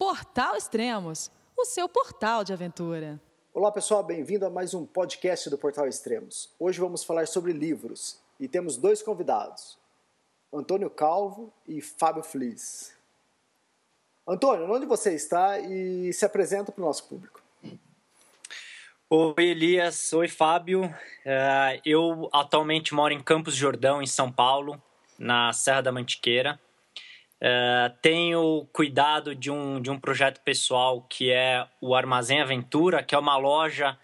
Portal Extremos, o seu portal de aventura. Olá pessoal, bem-vindo a mais um podcast do Portal Extremos. Hoje vamos falar sobre livros e temos dois convidados, Antônio Calvo e Fábio Flies. Antônio, onde você está e se apresenta para o nosso público? Oi Elias, oi Fábio. Uh, eu atualmente moro em Campos Jordão, em São Paulo, na Serra da Mantiqueira. Uh, tenho cuidado de um, de um projeto pessoal que é o Armazém Aventura, que é uma loja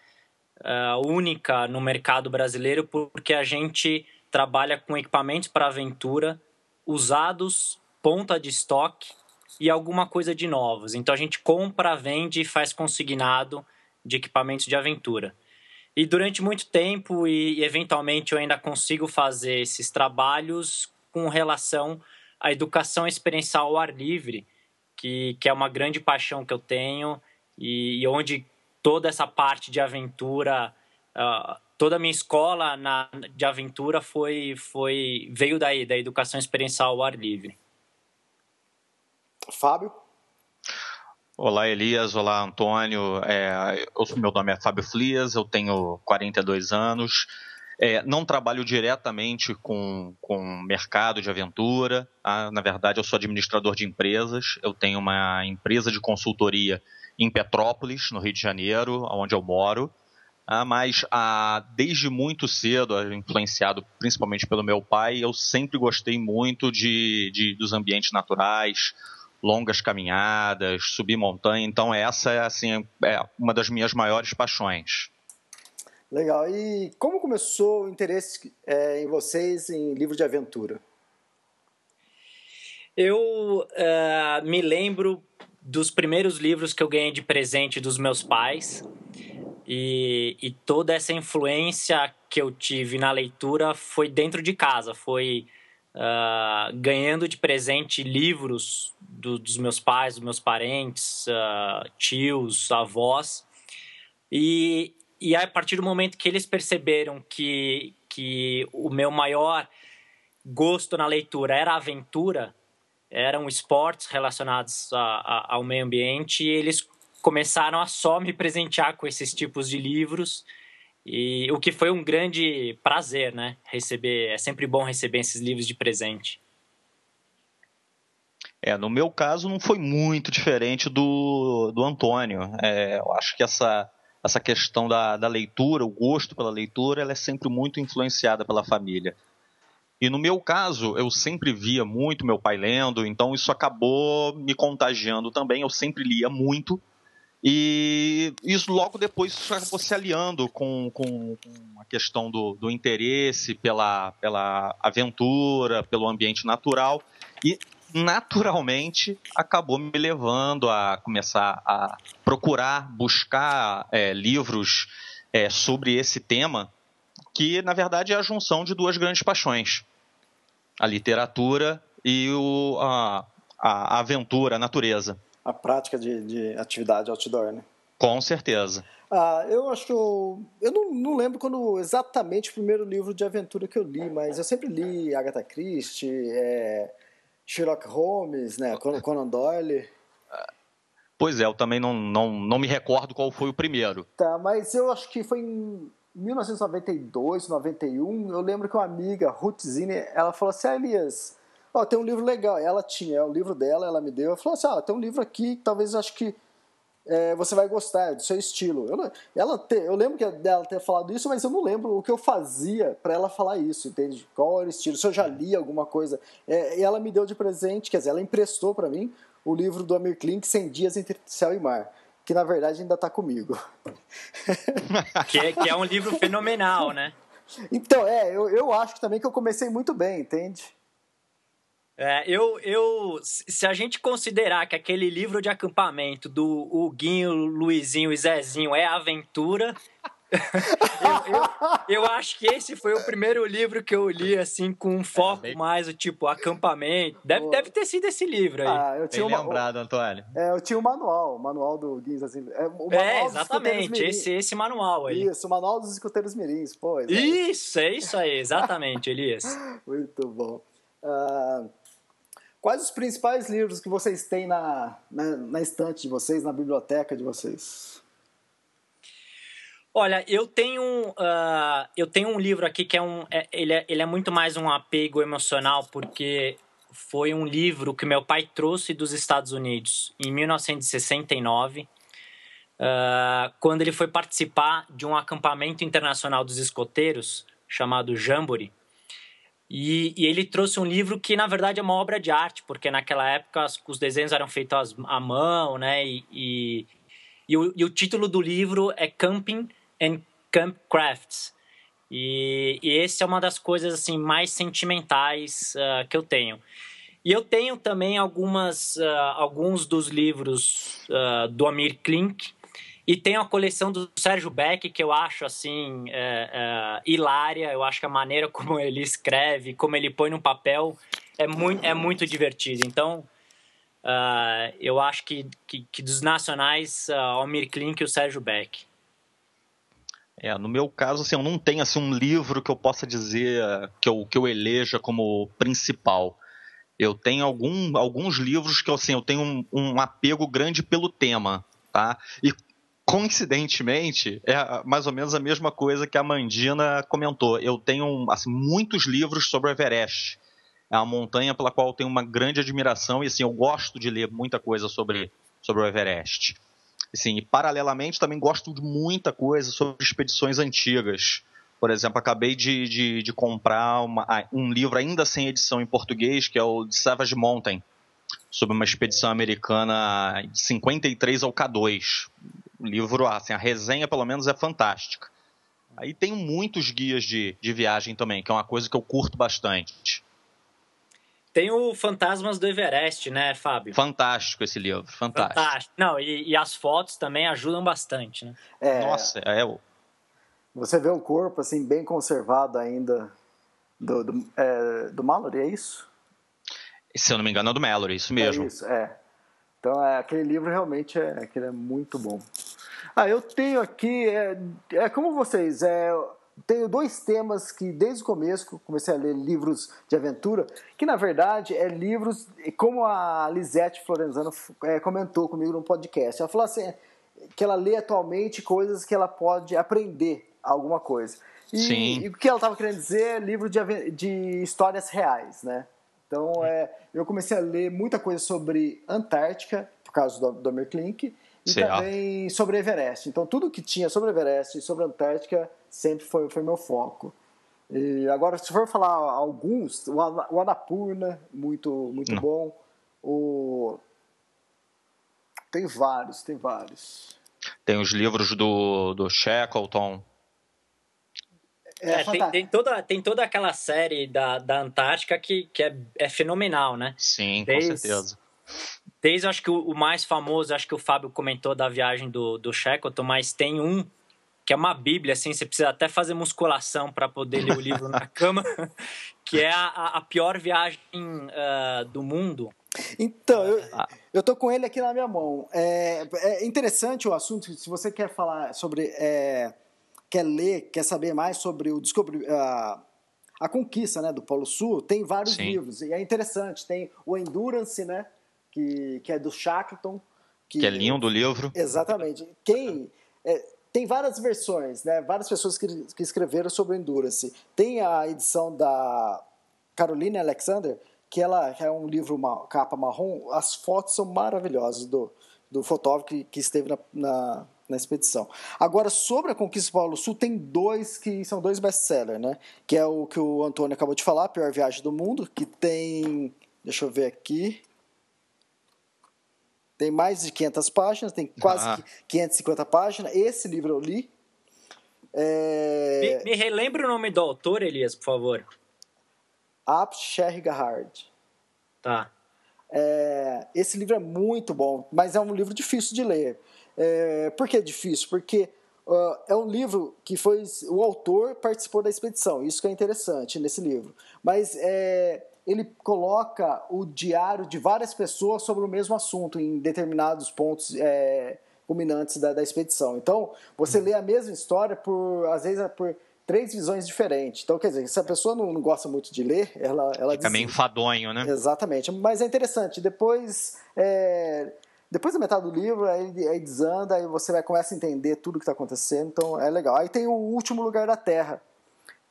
uh, única no mercado brasileiro, porque a gente trabalha com equipamentos para aventura usados, ponta de estoque e alguma coisa de novos. Então a gente compra, vende e faz consignado de equipamentos de aventura. E durante muito tempo, e eventualmente eu ainda consigo fazer esses trabalhos com relação a educação experiencial ao ar livre, que, que é uma grande paixão que eu tenho e, e onde toda essa parte de aventura, uh, toda a minha escola na, de aventura foi, foi veio daí, da educação experiencial ao ar livre. Fábio? Olá, Elias. Olá, Antônio. É, eu, meu nome é Fábio Flias, eu tenho 42 anos. É, não trabalho diretamente com, com mercado de aventura. Tá? Na verdade, eu sou administrador de empresas. Eu tenho uma empresa de consultoria em Petrópolis, no Rio de Janeiro, onde eu moro. Ah, mas ah, desde muito cedo, influenciado principalmente pelo meu pai, eu sempre gostei muito de, de, dos ambientes naturais, longas caminhadas, subir montanha. Então essa é assim é uma das minhas maiores paixões. Legal. E como começou o interesse é, em vocês em livros de aventura? Eu uh, me lembro dos primeiros livros que eu ganhei de presente dos meus pais e, e, toda essa influência que eu tive na leitura foi dentro de casa, foi uh, ganhando de presente livros do, dos meus pais, dos meus parentes, uh, tios, avós. E, e a partir do momento que eles perceberam que, que o meu maior gosto na leitura era aventura, eram esportes relacionados a, a, ao meio ambiente, e eles começaram a só me presentear com esses tipos de livros. E o que foi um grande prazer, né? Receber, é sempre bom receber esses livros de presente. É, no meu caso não foi muito diferente do, do Antônio. É, eu acho que essa essa questão da, da leitura, o gosto pela leitura, ela é sempre muito influenciada pela família. E no meu caso, eu sempre via muito meu pai lendo, então isso acabou me contagiando também. Eu sempre lia muito. E isso logo depois acabou se aliando com, com, com a questão do, do interesse pela, pela aventura, pelo ambiente natural. E naturalmente acabou me levando a começar a procurar, buscar é, livros é, sobre esse tema, que na verdade é a junção de duas grandes paixões: a literatura e o, a, a aventura, a natureza. A prática de, de atividade outdoor, né? Com certeza. Ah, eu acho eu não, não, lembro quando exatamente o primeiro livro de aventura que eu li, mas eu sempre li Agatha Christie, é, Sherlock Holmes, né? Conan Doyle. Pois é, eu também não, não, não me recordo qual foi o primeiro. Tá, mas eu acho que foi em 1992, 91. Eu lembro que uma amiga, Ruth Zine, ela falou assim: ah, Elias, ó, tem um livro legal. Ela tinha, é o livro dela, ela me deu. Ela falou assim: ah, tem um livro aqui talvez eu acho que é, você vai gostar do seu estilo. Eu, ela te, eu lembro que dela ter falado isso, mas eu não lembro o que eu fazia para ela falar isso, entende? Qual era o estilo, se eu já li alguma coisa. É, e ela me deu de presente, quer dizer, ela emprestou para mim o livro do Amir Klink, 100 Dias Entre Céu e Mar, que na verdade ainda está comigo. que, é, que é um livro fenomenal, né? Então, é, eu, eu acho também que eu comecei muito bem, entende? É, eu, eu, se a gente considerar que aquele livro de acampamento do Huguinho, Luizinho e Zezinho é aventura, eu, eu, eu, acho que esse foi o primeiro livro que eu li, assim, com um foco é, bem... mais, o tipo, acampamento. Deve, deve ter sido esse livro aí. Ah, eu tinha bem uma, lembrado, Antônio. É, eu tinha o um manual, o manual do Guins, assim. É, o é exatamente, esse, esse manual aí. Isso, o manual dos escuteiros mirins, pô. Isso, é isso aí, exatamente, Elias. Muito bom. Uh, quais os principais livros que vocês têm na, na, na estante de vocês, na biblioteca de vocês? Olha, eu tenho, uh, eu tenho um livro aqui que é um. É, ele, é, ele é muito mais um apego emocional, porque foi um livro que meu pai trouxe dos Estados Unidos em 1969, uh, ah, quando ele foi participar de um acampamento internacional dos escoteiros chamado Jamboree. E, e, ele trouxe um livro que, na verdade, é uma obra de arte, porque naquela época os, os desenhos eram feitos à mão, né? E, e, e, o, e o título do livro é Camping and Camp Crafts. E, e esse é uma das coisas assim mais sentimentais uh, que eu tenho. E eu tenho também algumas, uh, alguns dos livros uh, do Amir Klink, e tenho a coleção do Sérgio Beck, que eu acho, assim, é, é, hilária. Eu acho que a maneira como ele escreve, como ele põe no papel, é muito, é muito divertido. Então, uh, eu acho que, que, que dos nacionais, uh, Almir Klink e o Sérgio Beck. É, no meu caso, assim, eu não tenho assim, um livro que eu possa dizer que eu, que eu eleja como principal. Eu tenho algum, alguns livros que assim, eu tenho um, um apego grande pelo tema. Tá? E coincidentemente, é mais ou menos a mesma coisa que a Mandina comentou. Eu tenho assim, muitos livros sobre o Everest. É uma montanha pela qual eu tenho uma grande admiração e assim, eu gosto de ler muita coisa sobre, sobre o Everest. Assim, e paralelamente também gosto de muita coisa sobre expedições antigas. Por exemplo, acabei de, de, de comprar uma, um livro ainda sem edição em português, que é o de Savage Mountain, sobre uma expedição americana de 53 ao K2 o livro, assim, a resenha pelo menos é fantástica. Aí tem muitos guias de, de viagem também, que é uma coisa que eu curto bastante. Tem o Fantasmas do Everest, né, Fábio? Fantástico esse livro, fantástico. Fantástico. Não, e, e as fotos também ajudam bastante, né? É, Nossa, é o... Você vê o corpo, assim, bem conservado ainda do, do, é, do Mallory, é isso? Se eu não me engano é do Mallory, isso mesmo. É isso, é. Então, é, aquele livro realmente é, aquele é muito bom. Ah, eu tenho aqui, é, é como vocês, é, tenho dois temas que desde o começo comecei a ler livros de aventura, que na verdade é livros, como a Lisete Florenzano é, comentou comigo no podcast. Ela falou assim, que ela lê atualmente coisas que ela pode aprender alguma coisa. E, Sim. e o que ela estava querendo dizer é livro de, de histórias reais, né? Então, é, eu comecei a ler muita coisa sobre Antártica, por causa do, do Klink, e também sobre Everest. Então, tudo que tinha sobre Everest e sobre Antártica sempre foi, foi meu foco. E agora, se for falar alguns, o Annapurna, muito, muito Não. bom. O... Tem vários, tem vários. Tem os livros do, do Shackleton, é, é tem, tem, toda, tem toda aquela série da, da Antártica que, que é, é fenomenal, né? Sim, desde, com certeza. Desde, acho que o, o, mais famoso, acho que o Fábio comentou da viagem do, do Shackleton, mas tem um que é uma bíblia, assim, você precisa até fazer musculação para poder ler o livro na cama, que é a, a pior viagem uh, do mundo. Então, eu, ah. eu tô com ele aqui na minha mão. É, é interessante o assunto, se você quer falar sobre... É, quer ler, quer saber mais sobre o descobri a, a conquista né, do Polo Sul, tem vários Sim. livros. E é interessante. Tem o Endurance, né? Que, que é do Shackleton. Que, que é lindo o livro. Exatamente. Quem... É, tem várias versões, né? Várias pessoas que, que escreveram sobre o Endurance. Tem a edição da Caroline Alexander, que ela é um livro, uma capa marrom. As fotos são maravilhosas do, do fotógrafo que, que esteve na, na, na expedição. Agora, sobre a Conquista do Polo Sul, tem dois que são dois best-sellers, né? Que é o que o Antônio acabou de falar, a Pior Viagem do Mundo, que tem... Deixa eu ver aqui... Tem mais de 500 páginas, tem quase ah. 550 páginas. Esse livro eu li. É... Me, me relembra o nome do autor, Elias, por favor. Apt Shergahard. Tá. É, esse livro é muito bom, mas é um livro difícil de ler. É, por que é difícil? Porque uh, é um livro que foi. O autor participou da expedição, isso que é interessante nesse livro. Mas é, ele coloca o diário de várias pessoas sobre o mesmo assunto, em determinados pontos é, culminantes da, da expedição. Então, você lê a mesma história por, às vezes, por três visões diferentes. Então, quer dizer, se a pessoa não, não gosta muito de ler, ela, ela Fica meio enfadonho, né? Exatamente. Mas é interessante. Depois, é, depois da metade do livro, aí, aí desanda, aí você vai começar a entender tudo que está acontecendo. Então, é legal. Aí tem o Último Lugar da Terra,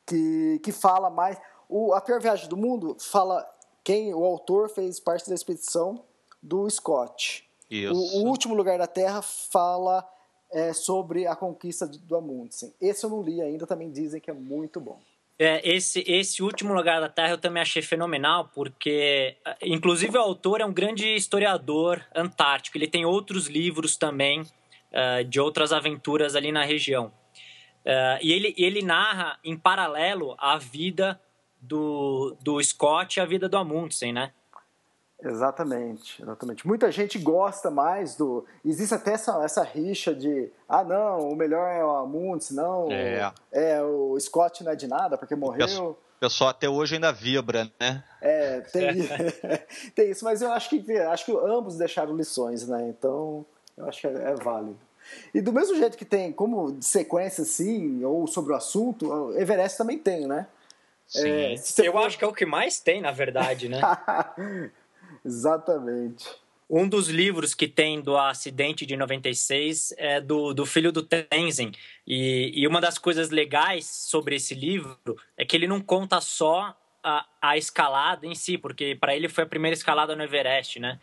que, que fala mais... O, a Pior Viagem do Mundo fala... Quem o autor fez parte da expedição do Scott. Isso. O, o Último Lugar da Terra fala é, sobre a conquista do Amundsen. Esse eu não li ainda, também dizem que é muito bom. É, esse, esse último lugar da Terra eu também achei fenomenal, porque, inclusive, o autor é um grande historiador antártico. Ele tem outros livros também uh, de outras aventuras ali na região. Uh, e ele, ele narra, em paralelo, a vida do, do Scott e a vida do Amundsen, né? Exatamente, exatamente. Muita gente gosta mais do. Existe até essa, essa rixa de ah não, o melhor é o Amundsen, não. É. é o Scott não é de nada porque morreu. O pessoal até hoje ainda vibra, né? É, tem, tem isso, mas eu acho que acho que ambos deixaram lições, né? Então eu acho que é, é válido. E do mesmo jeito que tem como de sequência assim, ou sobre o assunto, Everest também tem, né? Sim. É, eu for... acho que é o que mais tem, na verdade, né? Exatamente. Um dos livros que tem do acidente de 96 é do, do filho do Tenzin. E, e uma das coisas legais sobre esse livro é que ele não conta só a, a escalada em si, porque para ele foi a primeira escalada no Everest, né?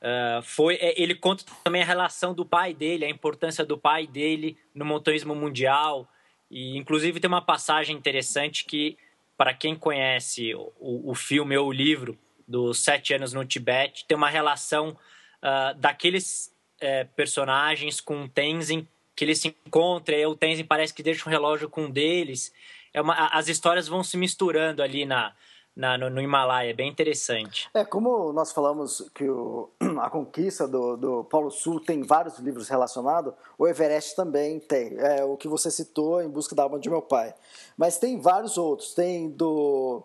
Uh, foi, é, ele conta também a relação do pai dele, a importância do pai dele no montanhismo mundial. E, inclusive, tem uma passagem interessante que para quem conhece o, o filme ou o livro dos Sete Anos no Tibete, tem uma relação uh, daqueles uh, personagens com o Tenzin, que eles se encontram, e o Tenzin parece que deixa um relógio com um deles. É uma, as histórias vão se misturando ali na, na, no, no, Himalaia, é bem interessante. É, como nós falamos que o, a conquista do, do Polo Sul tem vários livros relacionados, o Everest também tem. É o que você citou, Em Busca da Alma de Meu Pai. Mas tem vários outros. Tem do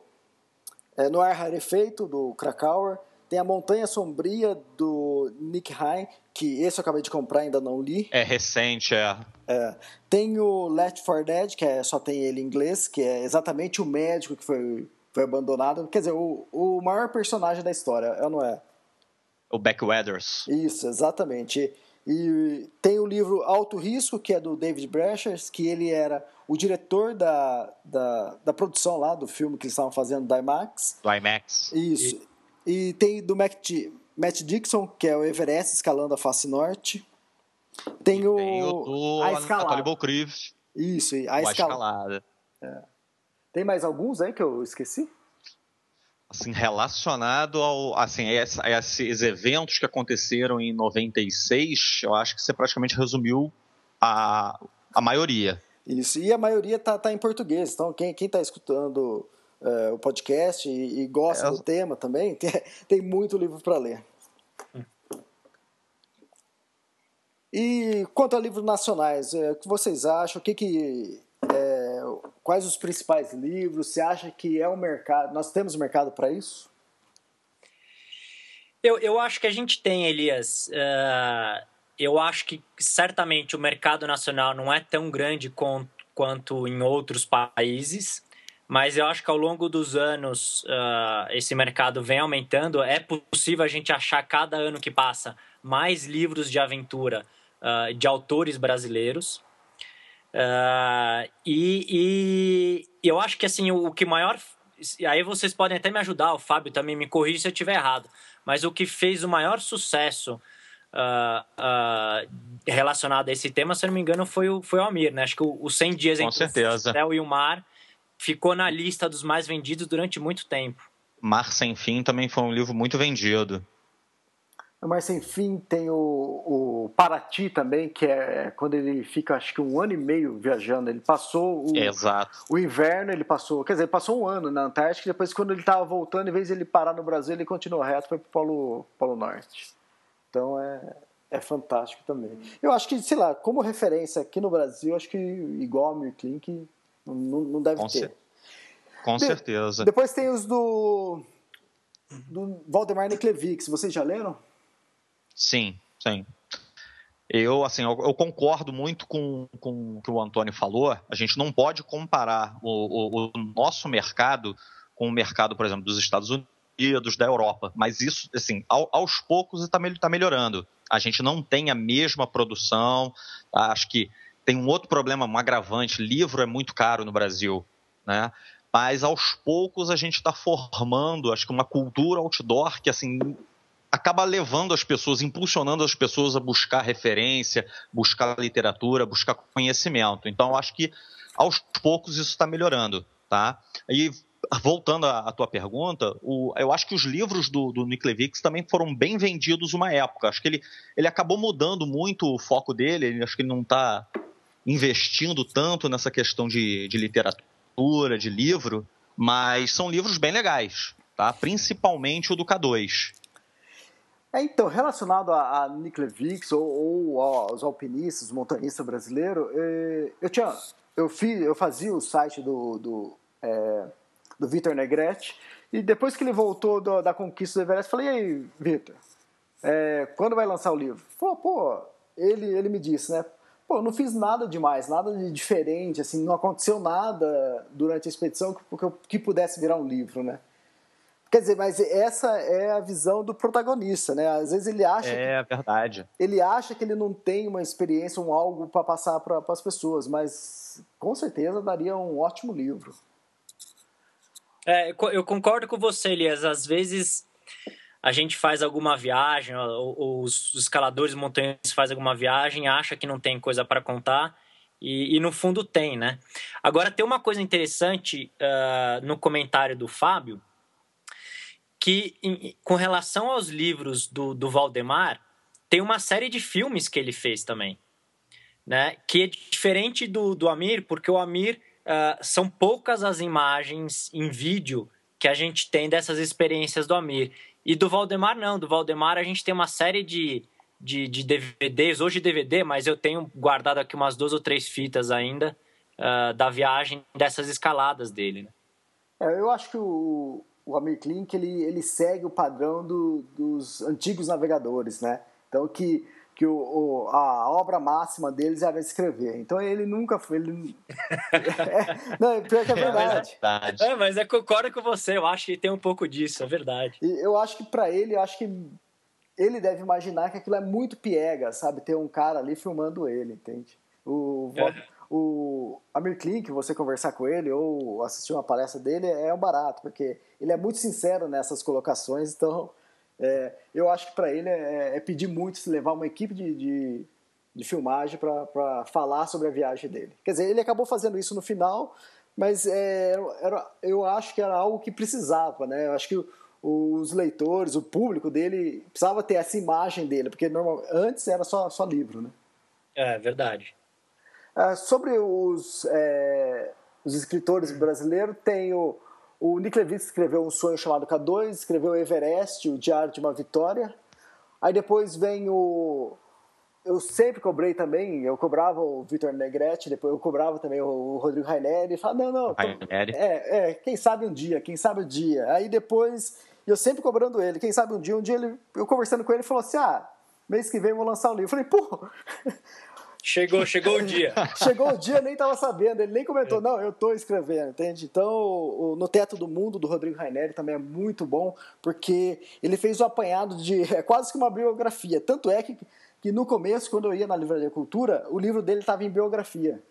é, No Ar Rarefeito, do Krakauer. Tem a Montanha Sombria, do Nick Hine, que esse eu acabei de comprar ainda não li. É recente, é. é. Tem o Left 4 Dead, que é, só tem ele em inglês, que é exatamente o médico que foi foi abandonado. Quer dizer, o, o maior personagem da história, é ou não é? O Beck Weathers. Isso, exatamente. E tem o livro Alto Risco, que é do David Brashers, que ele era o diretor da, da, da produção lá do filme que eles estavam fazendo da IMAX. Do IMAX. Isso. E, e tem do Matt, Matt Dixon, que é o Everest escalando a face norte. Tem o, tem o do a escalada. Isso, a, escalada. É. Tem mais alguns aí que eu esqueci? Assim, relacionado ao, assim, a esses eventos que aconteceram em 96, eu acho que você praticamente resumiu a, a maioria. Isso, e a maioria tá, tá em português, então quem, quem tá escutando é, o podcast e, e gosta é, do tema também, tem, tem muito livro para ler. E quanto a livros nacionais, é, o que vocês acham? O que, que é, quais os principais livros? Você acha que é um mercado? Nós temos mercado para isso? Eu, eu acho que a gente tem, Elias. Uh, eu acho que certamente o mercado nacional não é tão grande com, quanto em outros países, mas eu acho que ao longo dos anos uh, esse mercado vem aumentando. É possível a gente achar cada ano que passa mais livros de aventura uh, de autores brasileiros. Uh, e, e, eu acho que assim o, o, que maior. Aí vocês podem até me ajudar, o Fábio também me corrige se eu estiver errado. Mas o que fez o maior sucesso uh, uh, relacionado a esse tema, se eu não me engano, foi o, foi o Amir, né? Acho que o, o 100 Dias Com certeza. Céu e o Mar ficou na lista dos mais vendidos durante muito tempo. Mar Sem Fim também foi um livro muito vendido. Mas sem fim tem o, o Paraty também, que é quando ele fica acho que um ano e meio viajando. Ele passou o, Exato. o inverno, ele passou, quer dizer, passou um ano na Antártica, depois quando ele estava voltando, em vez de ele parar no Brasil, ele continuou reto, foi para o Polo, Polo Norte. Então é, é fantástico também. Eu acho que, sei lá, como referência aqui no Brasil, acho que igual a Mirklink não, não deve Com ter. Cer Com de certeza. Depois tem os do, do Valdemar Neklevix, vocês já leram? Sim, sim. Eu, assim, eu, eu, concordo muito com, com o que o Antônio falou. A gente não pode comparar o, o, o nosso mercado com o mercado, por exemplo, dos Estados Unidos, da Europa. Mas isso, assim, ao, aos poucos está tá melhorando. A gente não tem a mesma produção. Acho que tem um outro problema, um agravante. Livro é muito caro no Brasil, né? Mas aos poucos a gente está formando, acho que uma cultura outdoor que assim acaba levando as pessoas, impulsionando as pessoas a buscar referência, buscar literatura, buscar conhecimento. Então, acho que aos poucos isso está melhorando, tá? E voltando à, tua pergunta, o, eu acho que os livros do, do Nick Levix também foram bem vendidos uma época. Acho que ele, ele acabou mudando muito o foco dele. Ele, acho que ele não está investindo tanto nessa questão de, de literatura, de livro, mas são livros bem legais, tá? Principalmente o do K2. É, então, relacionado a, a Nick Levix ou, ou aos alpinistas, montanhistas brasileiros, é, eu tinha, eu fiz, eu fazia o site do, do é, do Vitor Negrete. E depois que ele voltou do, da conquista do Everest, falei, e aí, Vitor, é, quando vai lançar o livro? Falou, pô, ele, ele me disse, né? Pô, não fiz nada demais, nada de diferente, assim, não aconteceu nada durante a expedição que, que pudesse virar um livro, né? Quer dizer, mas essa é a visão do protagonista, né? Às vezes ele acha. É que, verdade. Ele acha que ele não tem uma experiência, um algo para passar para as pessoas, mas com certeza daria um ótimo livro. É, eu concordo com você, Elias. Às vezes a gente faz alguma viagem, os escaladores montanhistas fazem alguma viagem, acha que não tem coisa para contar e, e, no fundo tem, né? Agora tem uma coisa interessante uh, no comentário do Fábio, que em, com relação aos livros do, do Valdemar, tem uma série de filmes que ele fez também, né? Que é diferente do, do Amir, porque o Amir uh, são poucas as imagens em vídeo que a gente tem dessas experiências do Amir. E do Valdemar, não. Do Valdemar, a gente tem uma série de, de, de DVDs, hoje DVD, mas eu tenho guardado aqui umas duas ou três fitas ainda uh, da viagem dessas escaladas dele. Né? É, eu acho que o, o Amir Klink ele, ele segue o padrão do, dos antigos navegadores, né? Então, que que o, o, a obra máxima deles era escrever. Então ele nunca foi. Ele... é, não, pior que é, é verdade. É, verdade. é, mas eu concordo com você, eu acho que tem um pouco disso, é verdade. E eu acho que para ele, eu acho que ele deve imaginar que aquilo é muito piega, sabe? Ter um cara ali filmando ele, entende? O, é. O Amir Klink, você conversar com ele ou assistir uma palestra dele é um barato, porque ele é muito sincero nessas colocações, então é, eu acho que para ele é, é, pedir muito se levar uma equipe de, de, de filmagem para falar sobre a viagem dele. Quer dizer, ele acabou fazendo isso no final, mas é, era, eu acho que era algo que precisava, né? Eu acho que os leitores, o público dele precisava ter essa imagem dele, porque normal, antes era só, só livro, né? É, verdade. É, sobre os, é, os escritores brasileiros, tem o o Nick Levitz escreveu um sonho chamado K2, escreveu Everest, o Diário de uma Vitória. Aí depois vem o. Eu sempre cobrei também, eu cobrava o Vitor Negrete, depois eu cobrava também o Rodrigo Raineri. E falava, não, não. Tô... É, é, quem sabe um dia, quem sabe um dia. Aí depois, eu sempre cobrando ele, quem sabe um dia, um dia ele, eu conversando com ele, ele falou assim: ah, mês que vem eu vou lançar um livro. Eu falei, pô, Chegou, chegou o dia. chegou o dia, nem estava sabendo, ele nem comentou, é. não, eu estou escrevendo, entende? Então, o, No Teto do Mundo, do Rodrigo Raineri, também é muito bom, porque ele fez o apanhado de. É quase que uma biografia. Tanto é que, que no começo, quando eu ia na Livraria Cultura, o livro dele estava em biografia.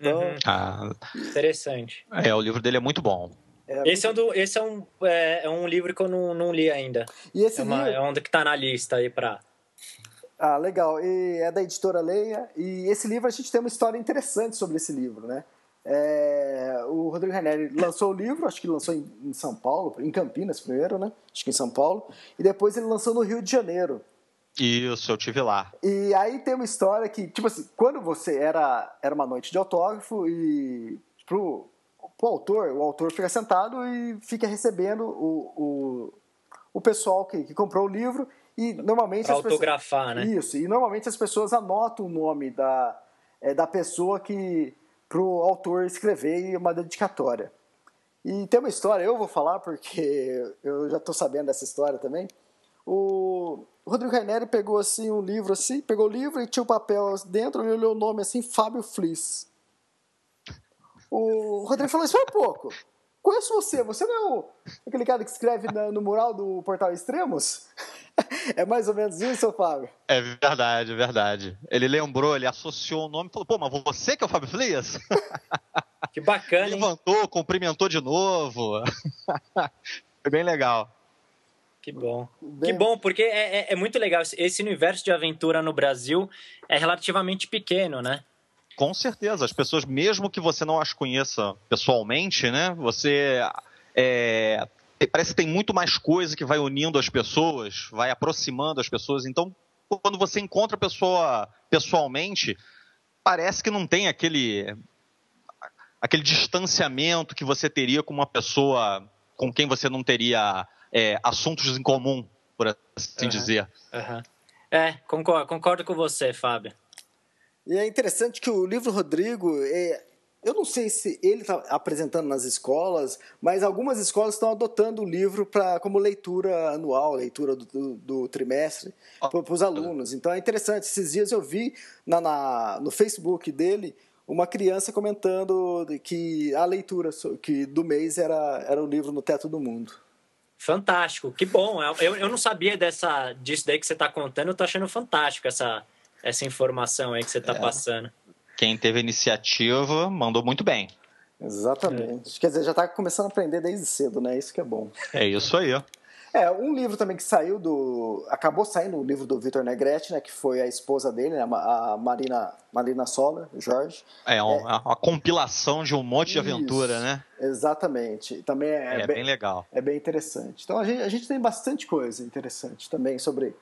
Então, uhum. ah, Interessante. É, o livro dele é muito bom. É, esse, é um, do, esse é, um, é, é, um livro que eu não, não li ainda. E esse é, uma, livro... é um que está na lista aí para ah, legal. E é da editora Leia. E esse livro, a gente tem uma história interessante sobre esse livro, né? É, o Rodrigo Renner lançou o livro, acho que lançou em, em, São Paulo, em Campinas primeiro, né? Acho que em São Paulo. E depois ele lançou no Rio de Janeiro. Isso, eu tive lá. E aí tem uma história que, tipo assim, quando você era, era uma noite de autógrafo e pro, pro autor, o autor fica sentado e fica recebendo o, o, o pessoal que, que comprou o livro e normalmente. Pra autografar, pessoas, né? Isso. E normalmente as pessoas anotam o nome da, é, da pessoa que. para o autor escrever uma dedicatória. E tem uma história, eu vou falar porque eu já estou sabendo dessa história também. O, Rodrigo Raineri pegou assim um livro assim, pegou o livro e tinha o papel dentro, ele olhou o nome assim, Fábio Fliss. O Rodrigo falou, espera um pouco, conheço você, você não é o, aquele cara que escreve na, no mural do Portal Extremos? é mais ou menos isso, Fábio? É verdade, é verdade. Ele lembrou, ele associou o nome e falou, pô, mas você que é o Fábio Flias? Que bacana, Levantou, hein? cumprimentou de novo. Foi bem legal. Que bom. Bem... Que bom, porque é, é, é, muito legal. Esse universo de aventura no Brasil é relativamente pequeno, né? Com certeza. As pessoas, mesmo que você não as conheça pessoalmente, né? Você. É, parece que tem muito mais coisa que vai unindo as pessoas, vai aproximando as pessoas. Então, quando você encontra a pessoa pessoalmente, parece que não tem aquele aquele distanciamento que você teria com uma pessoa com quem você não teria é, assuntos em comum, por assim uhum. dizer. Uhum. É, concordo, concordo com você, Fábio. E é interessante que o livro Rodrigo, é, eu não sei se ele está apresentando nas escolas, mas algumas escolas estão adotando o livro pra, como leitura anual, leitura do, do, do trimestre, para os alunos. Então é interessante. Esses dias eu vi na, na, no Facebook dele uma criança comentando que a leitura que do mês era, era o livro No Teto do Mundo. Fantástico, que bom. Eu, eu não sabia dessa, disso daí que você está contando, eu tô achando fantástico essa, essa informação aí que você está é. passando. Quem teve iniciativa mandou muito bem. Exatamente. É. Quer dizer, já está começando a aprender desde cedo, né? Isso que é bom. É isso aí. É, um livro também que saiu do. Acabou saindo o livro do Vitor Negretti, né? Que foi a esposa dele, né, a Marina, Marina Sola, Jorge. É, uma, é, uma compilação de um monte de aventura, né? Exatamente. Também é, é bem, bem, legal. É bem interessante. Então a gente, a gente tem bastante coisa interessante também sobre,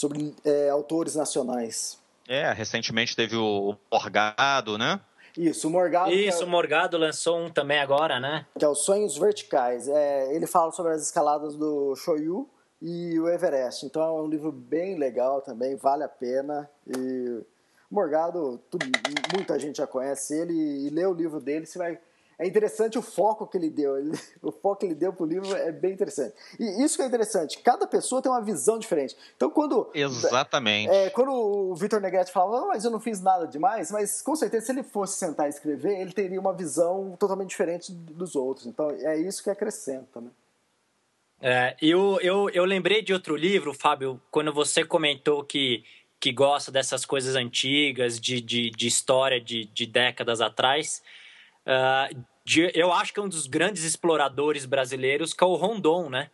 sobre é, autores nacionais. É, recentemente teve o Morgado, né? Isso, o Morgado. Isso, é... o Morgado lançou um também agora, né? Que é o Sonhos Verticais. É, ele fala sobre as escaladas do Shoyu e o Everest. Então é um livro bem legal também, vale a pena. E Morgado, tudo, muita gente já conhece ele e lê o livro dele, você vai é interessante o foco que ele deu. Ele, o foco que ele deu pro livro é bem interessante. E isso que é interessante, cada pessoa tem uma visão diferente. Então, quando. Exatamente. É, quando o Vitor Negretti falava, oh, mas eu não fiz nada demais, mas com certeza, se ele fosse sentar e escrever, ele teria uma visão totalmente diferente dos outros. Então, é isso que acrescenta, né? É, eu, eu, eu lembrei de outro livro, Fábio, quando você comentou que, que gosta dessas coisas antigas, de, de, de história de, de décadas atrás. Uh, de, eu acho que é um dos grandes exploradores brasileiros, que é o Rondon, né?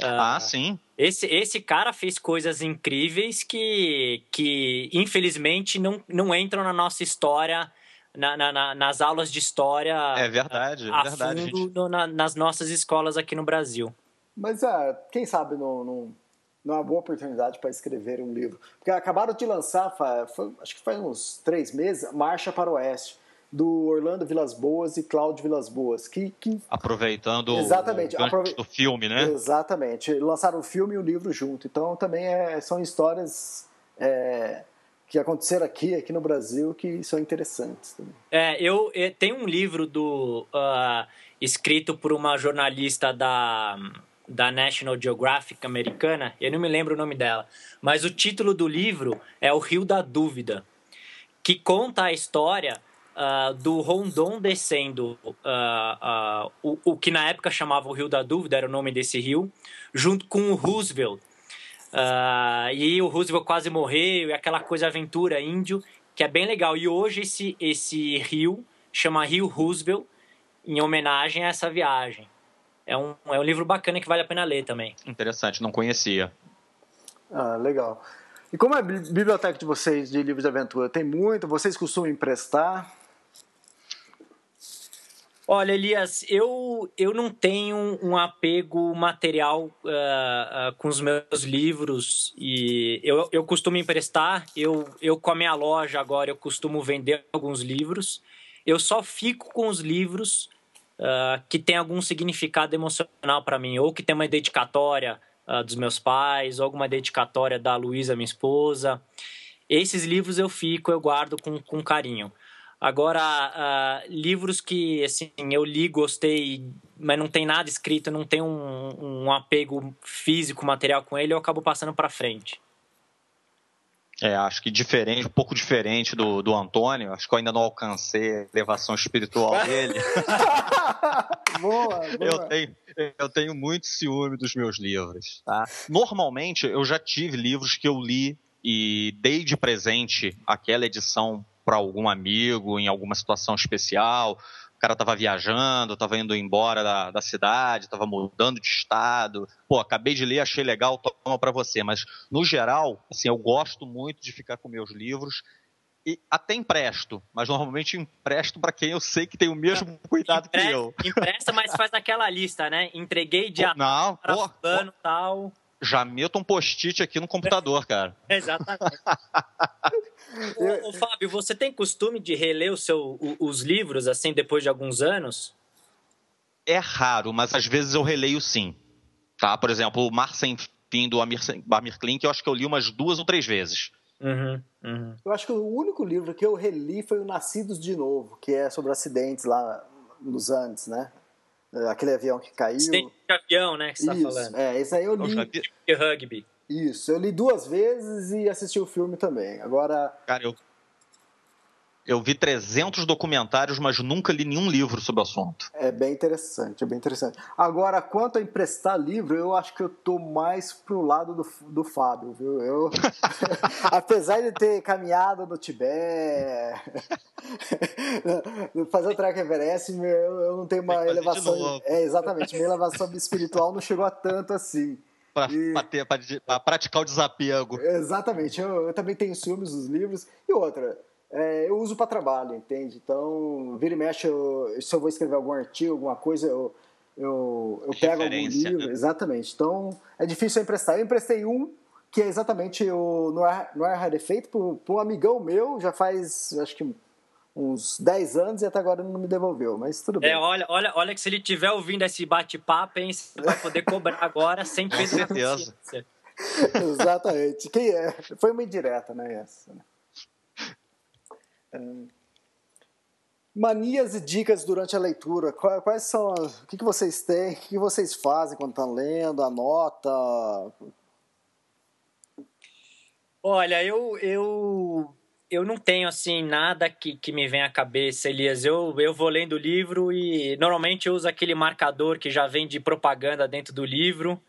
Uh, ah, sim. Esse, esse cara fez coisas incríveis que, que infelizmente, não, não entram na nossa história, na, na, nas aulas de história. É verdade, a, é verdade. Fundo, no, na, nas nossas escolas aqui no Brasil. Mas uh, quem sabe não, não, não é uma boa oportunidade para escrever um livro. Porque acabaram de lançar, foi, acho que faz uns três meses, Marcha para o Oeste do Orlando Vilas Boas e Cláudio Vilas Boas. Que, que... Aproveitando Exatamente, o aprove... do filme, né? Exatamente. Lançaram o filme e o livro junto. Então também é, são histórias é, que aconteceram aqui, aqui no Brasil, que são interessantes. Também. É, eu, eu tem um livro do uh, escrito por uma jornalista da da National Geographic americana, eu não me lembro o nome dela, mas o título do livro é O Rio da Dúvida, que conta a história uh, do Rondon descendo uh, uh, o, o, que na época chamava o Rio da Dúvida, era o nome desse rio, junto com o Roosevelt. e o Roosevelt quase morreu, e aquela coisa aventura índio, que é bem legal. E hoje esse, esse rio chama Rio Roosevelt, em homenagem a essa viagem. É um, é um livro bacana que vale a pena ler também. Interessante, não conhecia. Ah, legal. E como é a biblioteca de vocês de livros de aventura? Tem muito? Vocês costumam emprestar? Olha, Elias, eu, eu não tenho um apego material uh, uh, com os meus livros e eu, eu costumo emprestar. Eu, eu, com a minha loja agora, eu costumo vender alguns livros. Eu só fico com os livros uh, que têm algum significado emocional para mim, ou que tem uma dedicatória dos meus pais, ou alguma dedicatória da Luísa, minha esposa. Esses livros eu fico, eu guardo com, com carinho. Agora, uh, livros que assim, eu li, gostei, mas não tem nada escrito, não tem um, um apego físico, material com ele, eu acabo passando para frente. É, acho que diferente, um pouco diferente do, do Antônio. Acho que eu ainda não alcancei a elevação espiritual dele. boa, boa. Eu tenho, eu tenho muito ciúme dos meus livros. Tá? Normalmente, eu já tive livros que eu li e dei de presente aquela edição para algum amigo em alguma situação especial. O cara estava viajando, estava indo embora da, da cidade, estava mudando de estado. Pô, acabei de ler, achei legal, toma para você. Mas, no geral, assim, eu gosto muito de ficar com meus livros e até empresto, mas normalmente empresto para quem eu sei que tem o mesmo cuidado que eu. Empresta, mas faz aquela lista, né? Entreguei dia não, para plano tal. Já meto um post-it aqui no computador, cara. Exatamente. ô, ô, Fábio, você tem costume de reler o seu, os livros assim depois de alguns anos? É raro, mas às vezes eu releio sim. Tá? Por exemplo, o Mar Sem Fim do Amir, Amir Klink, eu acho que eu li umas duas ou três vezes. Uhum, uhum. Eu acho que o único livro que eu reli foi o Nascidos de Novo, que é sobre acidentes lá nos Andes, né? Aquele avião que caiu. Acidente de avião, né? Que você tá Isso, tá falando. É, esse aí eu li. De rugby. Isso, eu li duas vezes e assisti o filme também. Agora. Cara, eu, eu vi 300 documentários, mas nunca li nenhum livro sobre o assunto. É bem interessante, é bem interessante. Agora, quanto a emprestar livro, eu acho que eu tô mais pro lado do, do Fábio, viu? Eu, apesar de ter caminhado no Tibete, fazer o Trek Everest, eu, eu não tenho uma elevação. É, exatamente, minha elevação espiritual não chegou a tanto assim. Para e... praticar o desapego. Exatamente, eu, eu também tenho ciúmes dos livros. E outra, é, eu uso para trabalho, entende? Então, vira e mexe, eu, se eu vou escrever algum artigo, alguma coisa, eu, eu, eu pego algum livro. Né? Exatamente. Então, é difícil eu emprestar. Eu emprestei um, que é exatamente o Noir, Noir Rarefeito, para um amigão meu, já faz, acho que uns 10 anos e até agora não me devolveu, mas tudo bem. É, olha, olha, olha que se ele tiver ouvindo esse bate-papo, hein, você vai poder cobrar agora sem Com certeza. Exatamente. Quem é? Foi uma indireta, né, essa, né? Manias e dicas durante a leitura. Quais são. O que, vocês têm? O que vocês fazem quando estão lendo? Anota? Olha, eu, eu, eu não tenho assim nada que, que me vem à cabeça, Elias. Eu, eu vou lendo o livro e normalmente eu uso aquele marcador que já vem de propaganda dentro do livro.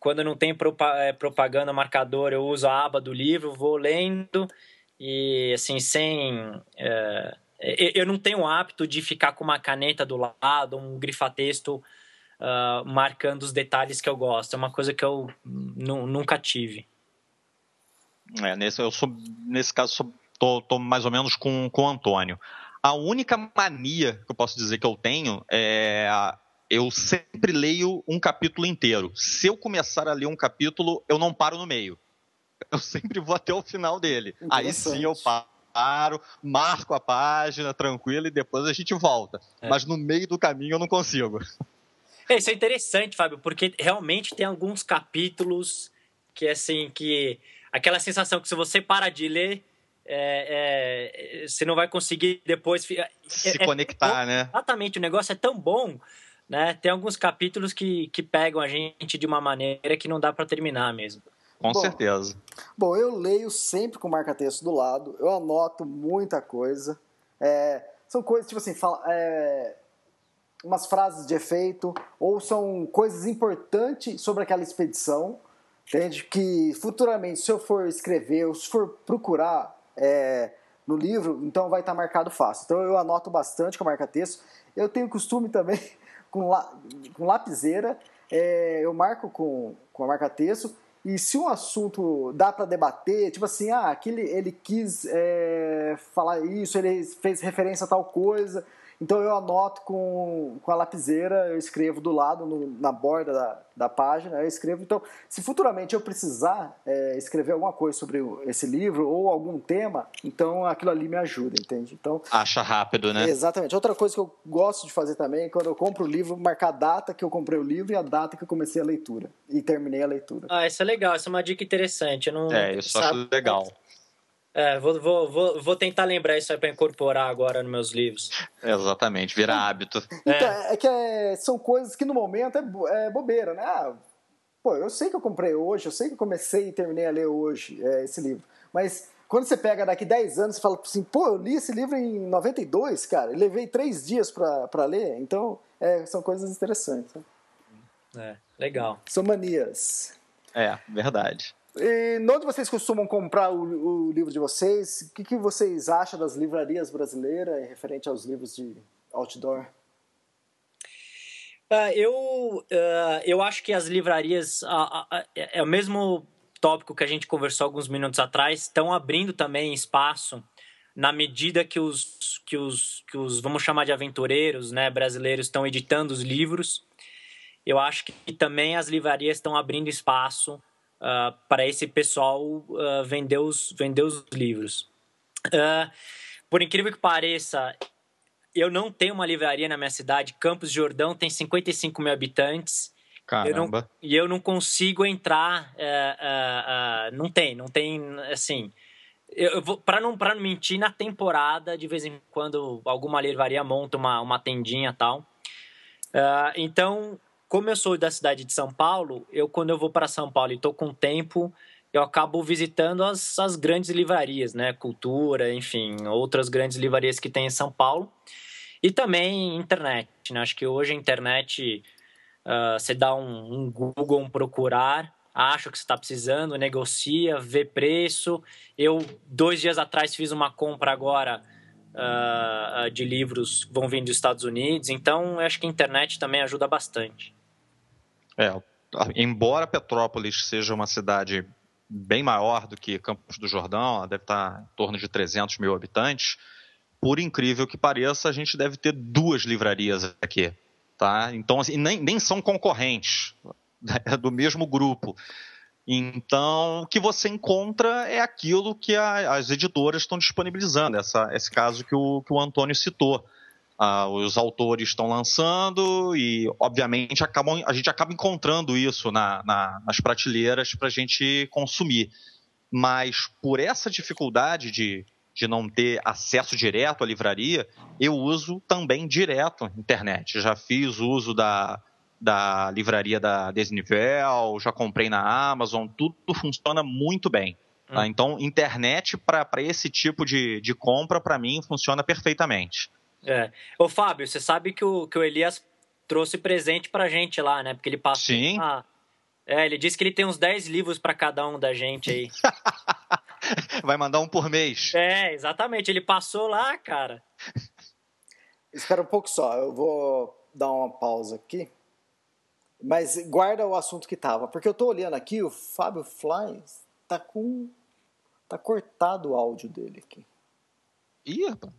Quando não tem é, propaganda marcador, eu uso a aba do livro, vou lendo e assim, sem. É, eu não tenho hábito de ficar com uma caneta do lado, um grifa-texto uh, marcando os detalhes que eu gosto. É uma coisa que eu nunca tive. É, nesse, eu sou, nesse caso, sou, tô, tô mais ou menos com, com o Antônio. A única mania que eu posso dizer que eu tenho é eu sempre leio um capítulo inteiro. Se eu começar a ler um capítulo, eu não paro no meio eu sempre vou até o final dele. Aí sim eu paro, marco a página tranquilo e depois a gente volta. É. Mas no meio do caminho eu não consigo. É, isso é interessante, Fábio, porque realmente tem alguns capítulos que assim que aquela sensação que se você para de ler é, é, você não vai conseguir depois se é, conectar, é, né? Exatamente, o negócio é tão bom, né? Tem alguns capítulos que, que pegam a gente de uma maneira que não dá para terminar mesmo. Com bom, certeza. Bom, eu leio sempre com marca-texto do lado, eu anoto muita coisa. É, são coisas, tipo assim, fala, é, umas frases de efeito, ou são coisas importantes sobre aquela expedição, entende? Que futuramente, se eu for escrever, ou se for procurar é, no livro, então vai estar marcado fácil. Então eu anoto bastante com marca-texto. Eu tenho costume também, com, la, com lapiseira, é, eu marco com, com a marca-texto e se um assunto dá para debater, tipo assim, ah, aquele ele quis é, falar isso, ele fez referência a tal coisa, então eu anoto com, com a lapiseira, eu escrevo do lado, no, na borda da, da página, eu escrevo. Então, se futuramente eu precisar é, escrever alguma coisa sobre esse livro ou algum tema, então aquilo ali me ajuda, entende? Então, Acha rápido, né? Exatamente. Outra coisa que eu gosto de fazer também é quando eu compro o livro, marcar a data que eu comprei o livro e a data que eu comecei a leitura. E terminei a leitura. Ah, isso é legal, essa é uma dica interessante. Eu não é, isso eu acho legal. É, vou, vou, vou, vou tentar lembrar isso aí para incorporar agora nos meus livros. Exatamente, virar hábito. Então, é, é que é, são coisas que no momento é, é bobeira, né? Ah, pô, eu sei que eu comprei hoje, eu sei que eu comecei e terminei a ler hoje é, esse livro, mas quando você pega daqui 10 anos e fala assim, pô, eu li esse livro em 92, cara, e levei três dias para ler, então é, são coisas interessantes. Né? É, legal. São manias. É, verdade. E onde vocês costumam comprar o, o livro de vocês? O que, que, vocês acham das livrarias brasileiras referente aos livros de outdoor? Uh, eu, uh, eu acho que as livrarias uh, é o mesmo tópico que a gente conversou alguns minutos atrás, estão abrindo também espaço na medida que os, que os, que os vamos chamar de aventureiros né, brasileiros estão editando os livros. Eu acho que também as livrarias estão abrindo espaço uh, para esse pessoal uh, vender, os, vender os livros. Uh, por incrível que pareça, eu não tenho uma livraria na minha cidade. Campos de Jordão tem 55 mil habitantes Caramba. Eu não, e eu não consigo entrar. É, é, é, não tem, não tem. Assim. Eu, vou, para não, não mentir, na temporada, de vez em quando, alguma livraria monta uma, uma tendinha tal. Uh, então, como eu sou da cidade de São Paulo, eu, quando eu vou para São Paulo e estou com tempo, eu acabo visitando as, as grandes livrarias, né? Cultura, enfim, outras grandes livrarias que tem em São Paulo. E também internet, né? Acho que hoje a internet Uh, você dá um, um, Google, um procurar, acha o que você está precisando, negocia, vê preço. Eu, dois dias atrás, fiz uma compra agora uh, de livros que vão vir dos Estados Unidos. Então, eu acho que a internet também ajuda bastante. É, embora Petrópolis seja uma cidade bem maior do que Campos do Jordão, deve estar em torno de 300 mil habitantes, por incrível que pareça, a gente deve ter duas livrarias aqui. Tá? Então, assim, nem, nem são concorrentes é do mesmo grupo. Então, o que você encontra é aquilo que a, as editoras estão disponibilizando, essa, esse caso que o, que o Antônio citou. Ah, os autores estão lançando e, obviamente, acabam, a gente acaba encontrando isso na, na, nas prateleiras para a gente consumir. Mas, por essa dificuldade de, de não ter acesso direto à livraria, eu uso também direto a internet. Já fiz uso da, da livraria da Desnivel, já comprei na Amazon, tudo funciona muito bem. Tá? Hum. Então, internet para esse tipo de, de compra, para mim, funciona perfeitamente. É. Ô, Fábio, você sabe que o, que o Elias trouxe presente pra gente lá, né? Porque ele passou. Sim. Uma... É, ele disse que ele tem uns 10 livros para cada um da gente aí. Vai mandar um por mês. É, exatamente. Ele passou lá, cara. Espera um pouco só, eu vou dar uma pausa aqui. Mas guarda o assunto que tava, porque eu tô olhando aqui, o Fábio Flies tá com. tá cortado o áudio dele aqui. Ih, rapaz.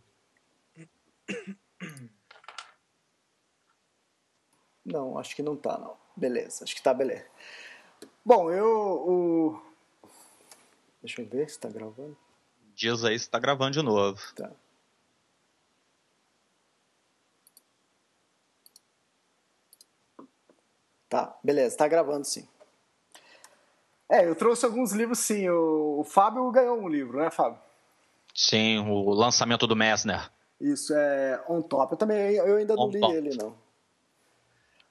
Não, acho que não tá, não. Beleza, acho que tá beleza. Bom, eu. O... Deixa eu ver se tá gravando. Dias aí se tá gravando de novo. Tá. Tá, beleza, tá gravando sim. É, eu trouxe alguns livros sim. O, o Fábio ganhou um livro, né, Fábio? Sim, o lançamento do Messner. Isso, é On Top. Eu também eu ainda não On li top. ele, não.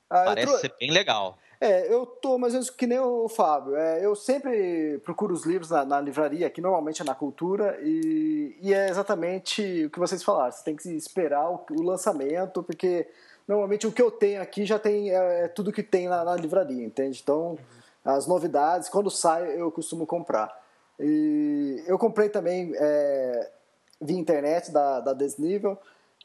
Ah, Parece ser bem legal. É, eu tô mais ou menos que nem o Fábio. É, eu sempre procuro os livros na, na, livraria, que normalmente é na cultura, e, e, é exatamente o que vocês falaram. Você tem que esperar o, o lançamento, porque normalmente o que eu tenho aqui já tem é, é tudo que tem na, na, livraria, entende? Então, as novidades, quando sai, eu costumo comprar. E eu comprei também é, via internet da, da Desnível.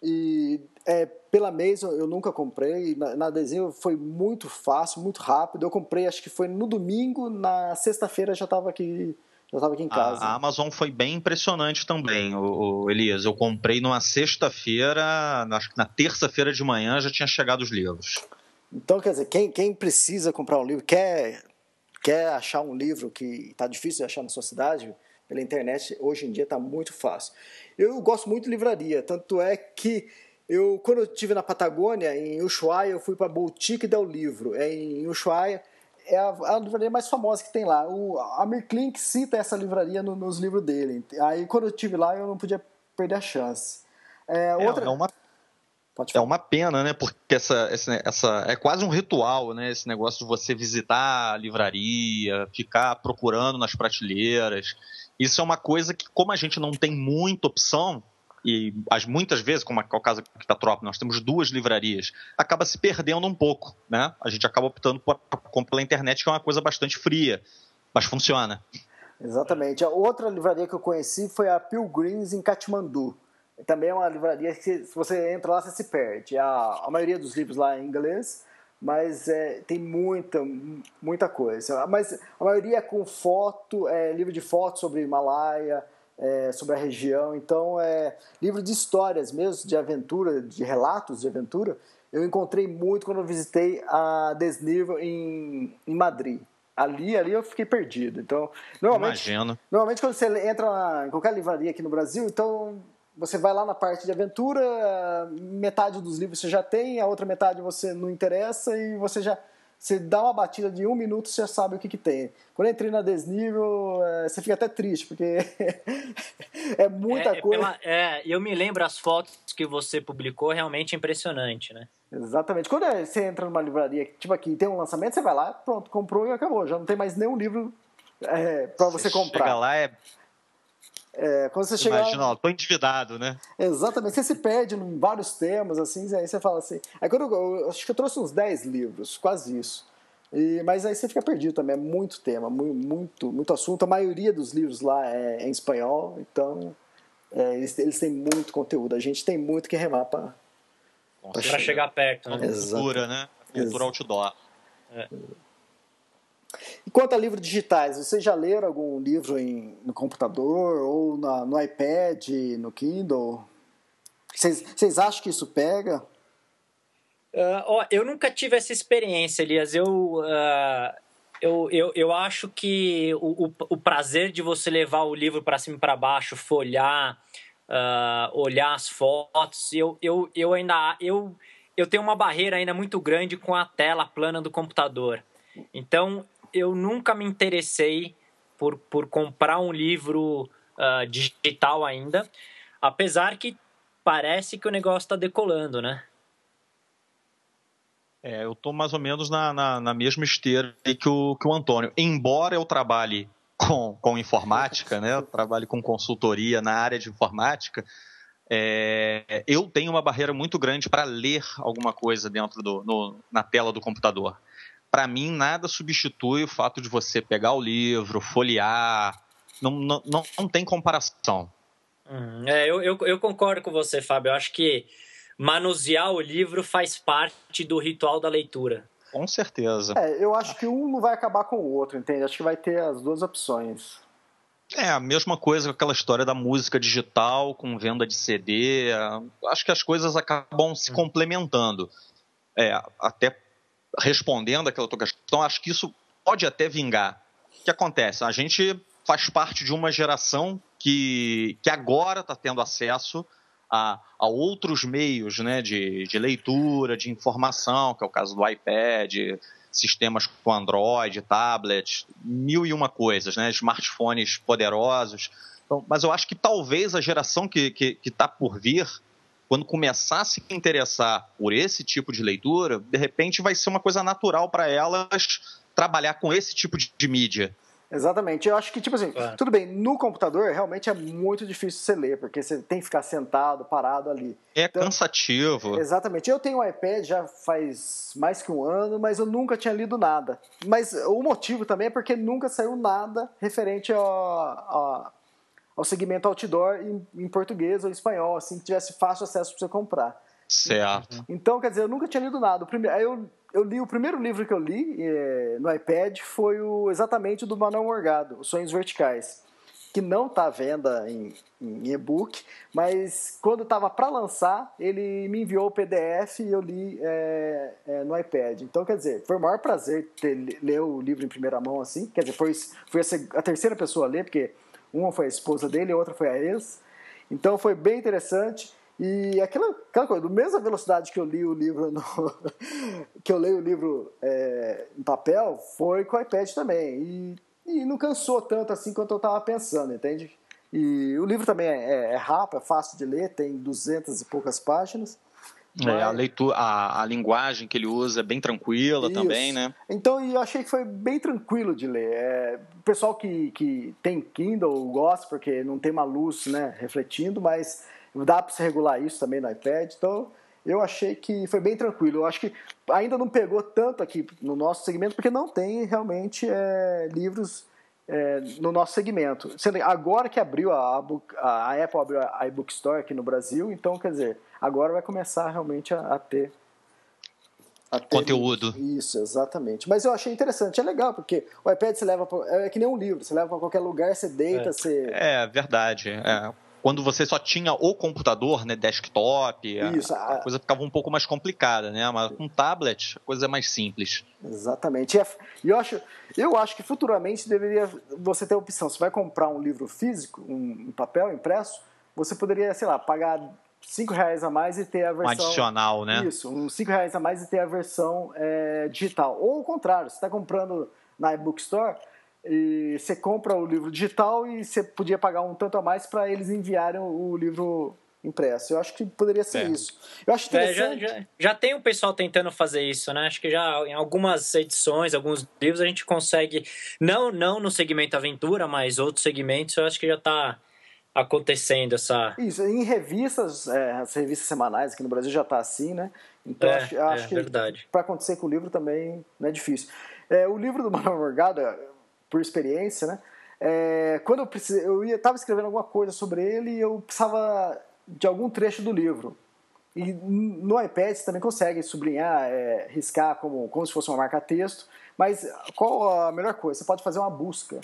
E é, pela mesa eu nunca comprei. Na, na adesivo foi muito fácil, muito rápido. Eu comprei, acho que foi no domingo, na sexta-feira já estava aqui. Já estava aqui em casa. A, a, Amazon foi bem impressionante também, o, o Elias. Eu comprei numa sexta-feira, acho que na terça-feira de manhã já tinha chegado os livros. Então, quer dizer, quem, quem precisa comprar um livro, quer, quer achar um livro que está difícil de achar na sua cidade, pela internet, hoje em dia está muito fácil. Eu gosto muito de livraria, tanto é que eu, quando eu estive na Patagônia, em Ushuaia, eu fui para a Boutique del Livro. É em Ushuaia, é a, a, livraria mais famosa que tem lá. O Amir Klink cita essa livraria no, nos livros dele. Aí quando eu estive lá, eu não podia perder a chance. É, é outra... é uma é uma pena, né? Porque essa, essa é quase um ritual, né? Esse negócio de você visitar a livraria, ficar procurando nas prateleiras. Isso é uma coisa que, como a gente não tem muita opção, e as, muitas vezes, como é o caso aqui da Tropa, nós temos duas livrarias, acaba se perdendo um pouco, né? A gente acaba optando por, por, pela internet, que é uma coisa bastante fria, mas funciona. Exatamente. A outra livraria que eu conheci foi a Pilgrims em Katmandu. Também é uma livraria que se você entra lá, você se perde. A, a maioria dos livros lá é em inglês, mas é, tem muita, muita coisa. Mas a maioria é com foto, é, livro de fotos sobre o Himalaia, é, sobre a região. Então, é livro de histórias mesmo, de aventura, de relatos de aventura. Eu encontrei muito quando eu visitei a Desnível em, em Madrid. Ali, ali eu fiquei perdido. Então, normalmente, Imagino. normalmente quando você entra na, em qualquer livraria aqui no Brasil, então você vai lá na parte de aventura, metade dos livros você já tem, a outra metade você não interessa e você já você dá uma batida de um minuto você já sabe o que, que tem. Quando eu entrei na Desnível, é, você fica até triste, porque é muita é, é coisa. Pela, é, eu me lembro as fotos que você publicou, realmente impressionante, né? Exatamente. Quando é, você entra numa livraria, tipo aqui, tem um lançamento, você vai lá, pronto, comprou e acabou. Já não tem mais nenhum livro é, para você, você comprar. Chega lá, é é, quando você chega Imagina, ó, tô endividado, né? Exatamente, você se perde em vários temas, assim, aí você fala assim. Aí quando eu, eu acho que eu trouxe uns 10 livros, quase isso. E, mas aí você fica perdido também, é muito tema, muito, muito assunto. A maioria dos livros lá é, é em espanhol, então é, eles, eles, têm muito conteúdo. A gente tem muito que remar para chegar. chegar perto, né? Cultura, né? Cultura outdoor. É. E quanto a livros digitais, vocês já leram algum livro em, no computador ou na, no iPad, no Kindle? Vocês, acham que isso pega? Uh, ó, eu nunca tive essa experiência, Elias. Eu, uh, eu, eu, eu acho que o, o, o prazer de você levar o livro para cima e para baixo, folhar, uh, olhar as fotos, eu, eu, eu ainda eu, eu tenho uma barreira ainda muito grande com a tela plana do computador. Então, eu nunca me interessei por, por comprar um livro uh, digital ainda, apesar que parece que o negócio está decolando, né? É, eu estou mais ou menos na, na, na, mesma esteira que o, que o Antônio. Embora eu trabalhe com, com informática, né, eu trabalhe com consultoria na área de informática, é, eu tenho uma barreira muito grande para ler alguma coisa dentro do, no, na tela do computador para mim, nada substitui o fato de você pegar o livro, folhear. Não, não, não, não tem comparação. Hum, é, eu, eu, eu, concordo com você, Fábio. Eu acho que manusear o livro faz parte do ritual da leitura. Com certeza. É, eu acho que um não vai acabar com o outro, entende? Acho que vai ter as duas opções. É, a mesma coisa com aquela história da música digital com venda de CD. Acho que as coisas acabam se hum. complementando. É, até respondendo aquela tua questão, acho que isso pode até vingar. O que acontece? A gente faz parte de uma geração que, que agora está tendo acesso a, a, outros meios né, de, de leitura, de informação, que é o caso do iPad, sistemas com Android, tablets, mil e uma coisas, né, smartphones poderosos. Então, mas eu acho que talvez a geração que está tá por vir quando começar a se interessar por esse tipo de leitura, de repente vai ser uma coisa natural para elas trabalhar com esse tipo de, de mídia. Exatamente. Eu acho que, tipo assim, é. tudo bem, no computador realmente é muito difícil você ler, porque você tem que ficar sentado, parado ali. É então, cansativo. Exatamente. Eu tenho um iPad já faz mais que um ano, mas eu nunca tinha lido nada. Mas o motivo também é porque nunca saiu nada referente a, a ao segmento outdoor em, em português ou espanhol, assim, que tivesse fácil acesso para você comprar. Certo. Então, quer dizer, eu nunca tinha lido nada. Primeiro, aí eu, eu li, o primeiro livro que eu li é, no iPad foi o, exatamente o do Manuel Morgado, Os Sonhos Verticais, que não está à venda em, em e-book, mas quando estava para lançar, ele me enviou o PDF e eu li é, é, no iPad. Então, quer dizer, foi o maior prazer ter, ler o livro em primeira mão, assim. Quer dizer, foi, foi a, a terceira pessoa a ler, porque uma foi a esposa dele, a outra foi a ex. Então foi bem interessante. E aquela, aquela coisa, da mesma velocidade que eu li o livro no, que eu leio o livro é, em papel foi com o iPad também. E, e não cansou tanto assim quanto eu estava pensando, entende? E o livro também é, é, é, rápido, é fácil de ler, tem duzentas e poucas páginas. É, a leitura, a, a, linguagem que ele usa é bem tranquila Isso. também, né? Então eu achei que foi bem tranquilo de ler. É, o pessoal que, que tem Kindle gosta, porque não tem uma luz né, refletindo, mas dá para você regular isso também no iPad. Então eu achei que foi bem tranquilo. Eu acho que ainda não pegou tanto aqui no nosso segmento, porque não tem realmente é, livros é, no nosso segmento. Agora que abriu a, a, a Apple abriu a iBook Store aqui no Brasil, então quer dizer agora vai começar realmente a, a ter a ter conteúdo. Isso, exatamente. Mas eu achei interessante, é legal, porque o iPad você leva pra, é que nem um livro, você leva para qualquer lugar, você deita, é. você. É, verdade. É quando você só tinha o computador, né, desktop, Isso, a, a, coisa ficava um pouco mais complicada, né? Mas com tablet a coisa é mais simples. Exatamente. É, e eu acho, eu acho que futuramente deveria você ter a opção. Se vai comprar um livro físico, um, um papel impresso, você poderia, sei lá, pagar cinco reais a mais e ter a versão. Um adicional, né? Isso, uns cinco reais a mais e ter a versão é, digital. Ou o contrário, você está comprando na iBook Store e você compra o livro digital e você podia pagar um tanto a mais para eles enviarem o livro impresso. Eu acho que poderia ser é. isso. Eu acho interessante. É, já, já, já, tem um pessoal tentando fazer isso, né? Acho que já em algumas edições, alguns livros, a gente consegue, não, não no segmento aventura, mas outros segmentos, eu acho que já está acontecendo essa. Isso, em revistas, é, as revistas semanais aqui no Brasil já está assim, né? Então é, acho, acho é, que para acontecer com o livro também não é difícil. É, o livro do Manuel Morgado, por experiência, né? É, quando eu precisei, eu estava escrevendo alguma coisa sobre ele e eu precisava de algum trecho do livro. E no iPad você também consegue sublinhar, é, riscar como, como se fosse uma marca-texto, mas qual a melhor coisa? Você pode fazer uma busca.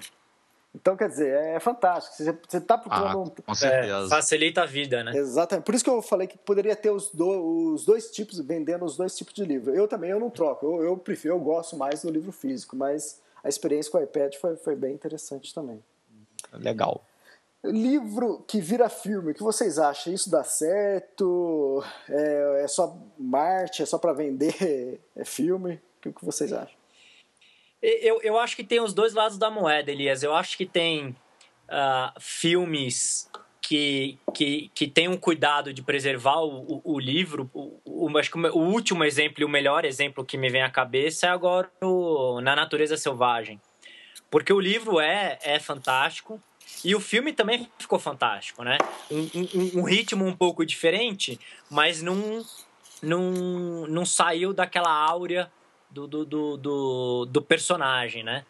Então, quer dizer, é fantástico. Você está procurando. Ah, com certeza. É, facilita a vida, né? Exatamente. Por isso que eu falei que poderia ter os, do, os dois tipos, vendendo os dois tipos de livro. Eu também eu não troco. Eu, eu prefiro, eu gosto mais do livro físico, mas a experiência com o iPad foi, foi bem interessante também. Legal. Livro que vira filme, o que vocês acham? Isso dá certo? É, é só Marte? É só para vender? É filme? O que vocês acham? Eu, eu acho que tem os dois lados da moeda, Elias. Eu acho que tem uh, filmes que, que, que tem um cuidado de preservar o, o, o livro. O, acho que o último exemplo e o melhor exemplo que me vem à cabeça é agora Na Natureza Selvagem. Porque o livro é, é fantástico e o filme também ficou fantástico, né? Um, um, um ritmo um pouco diferente, mas não, não, não saiu daquela áurea do, do, do, do, personagem, né?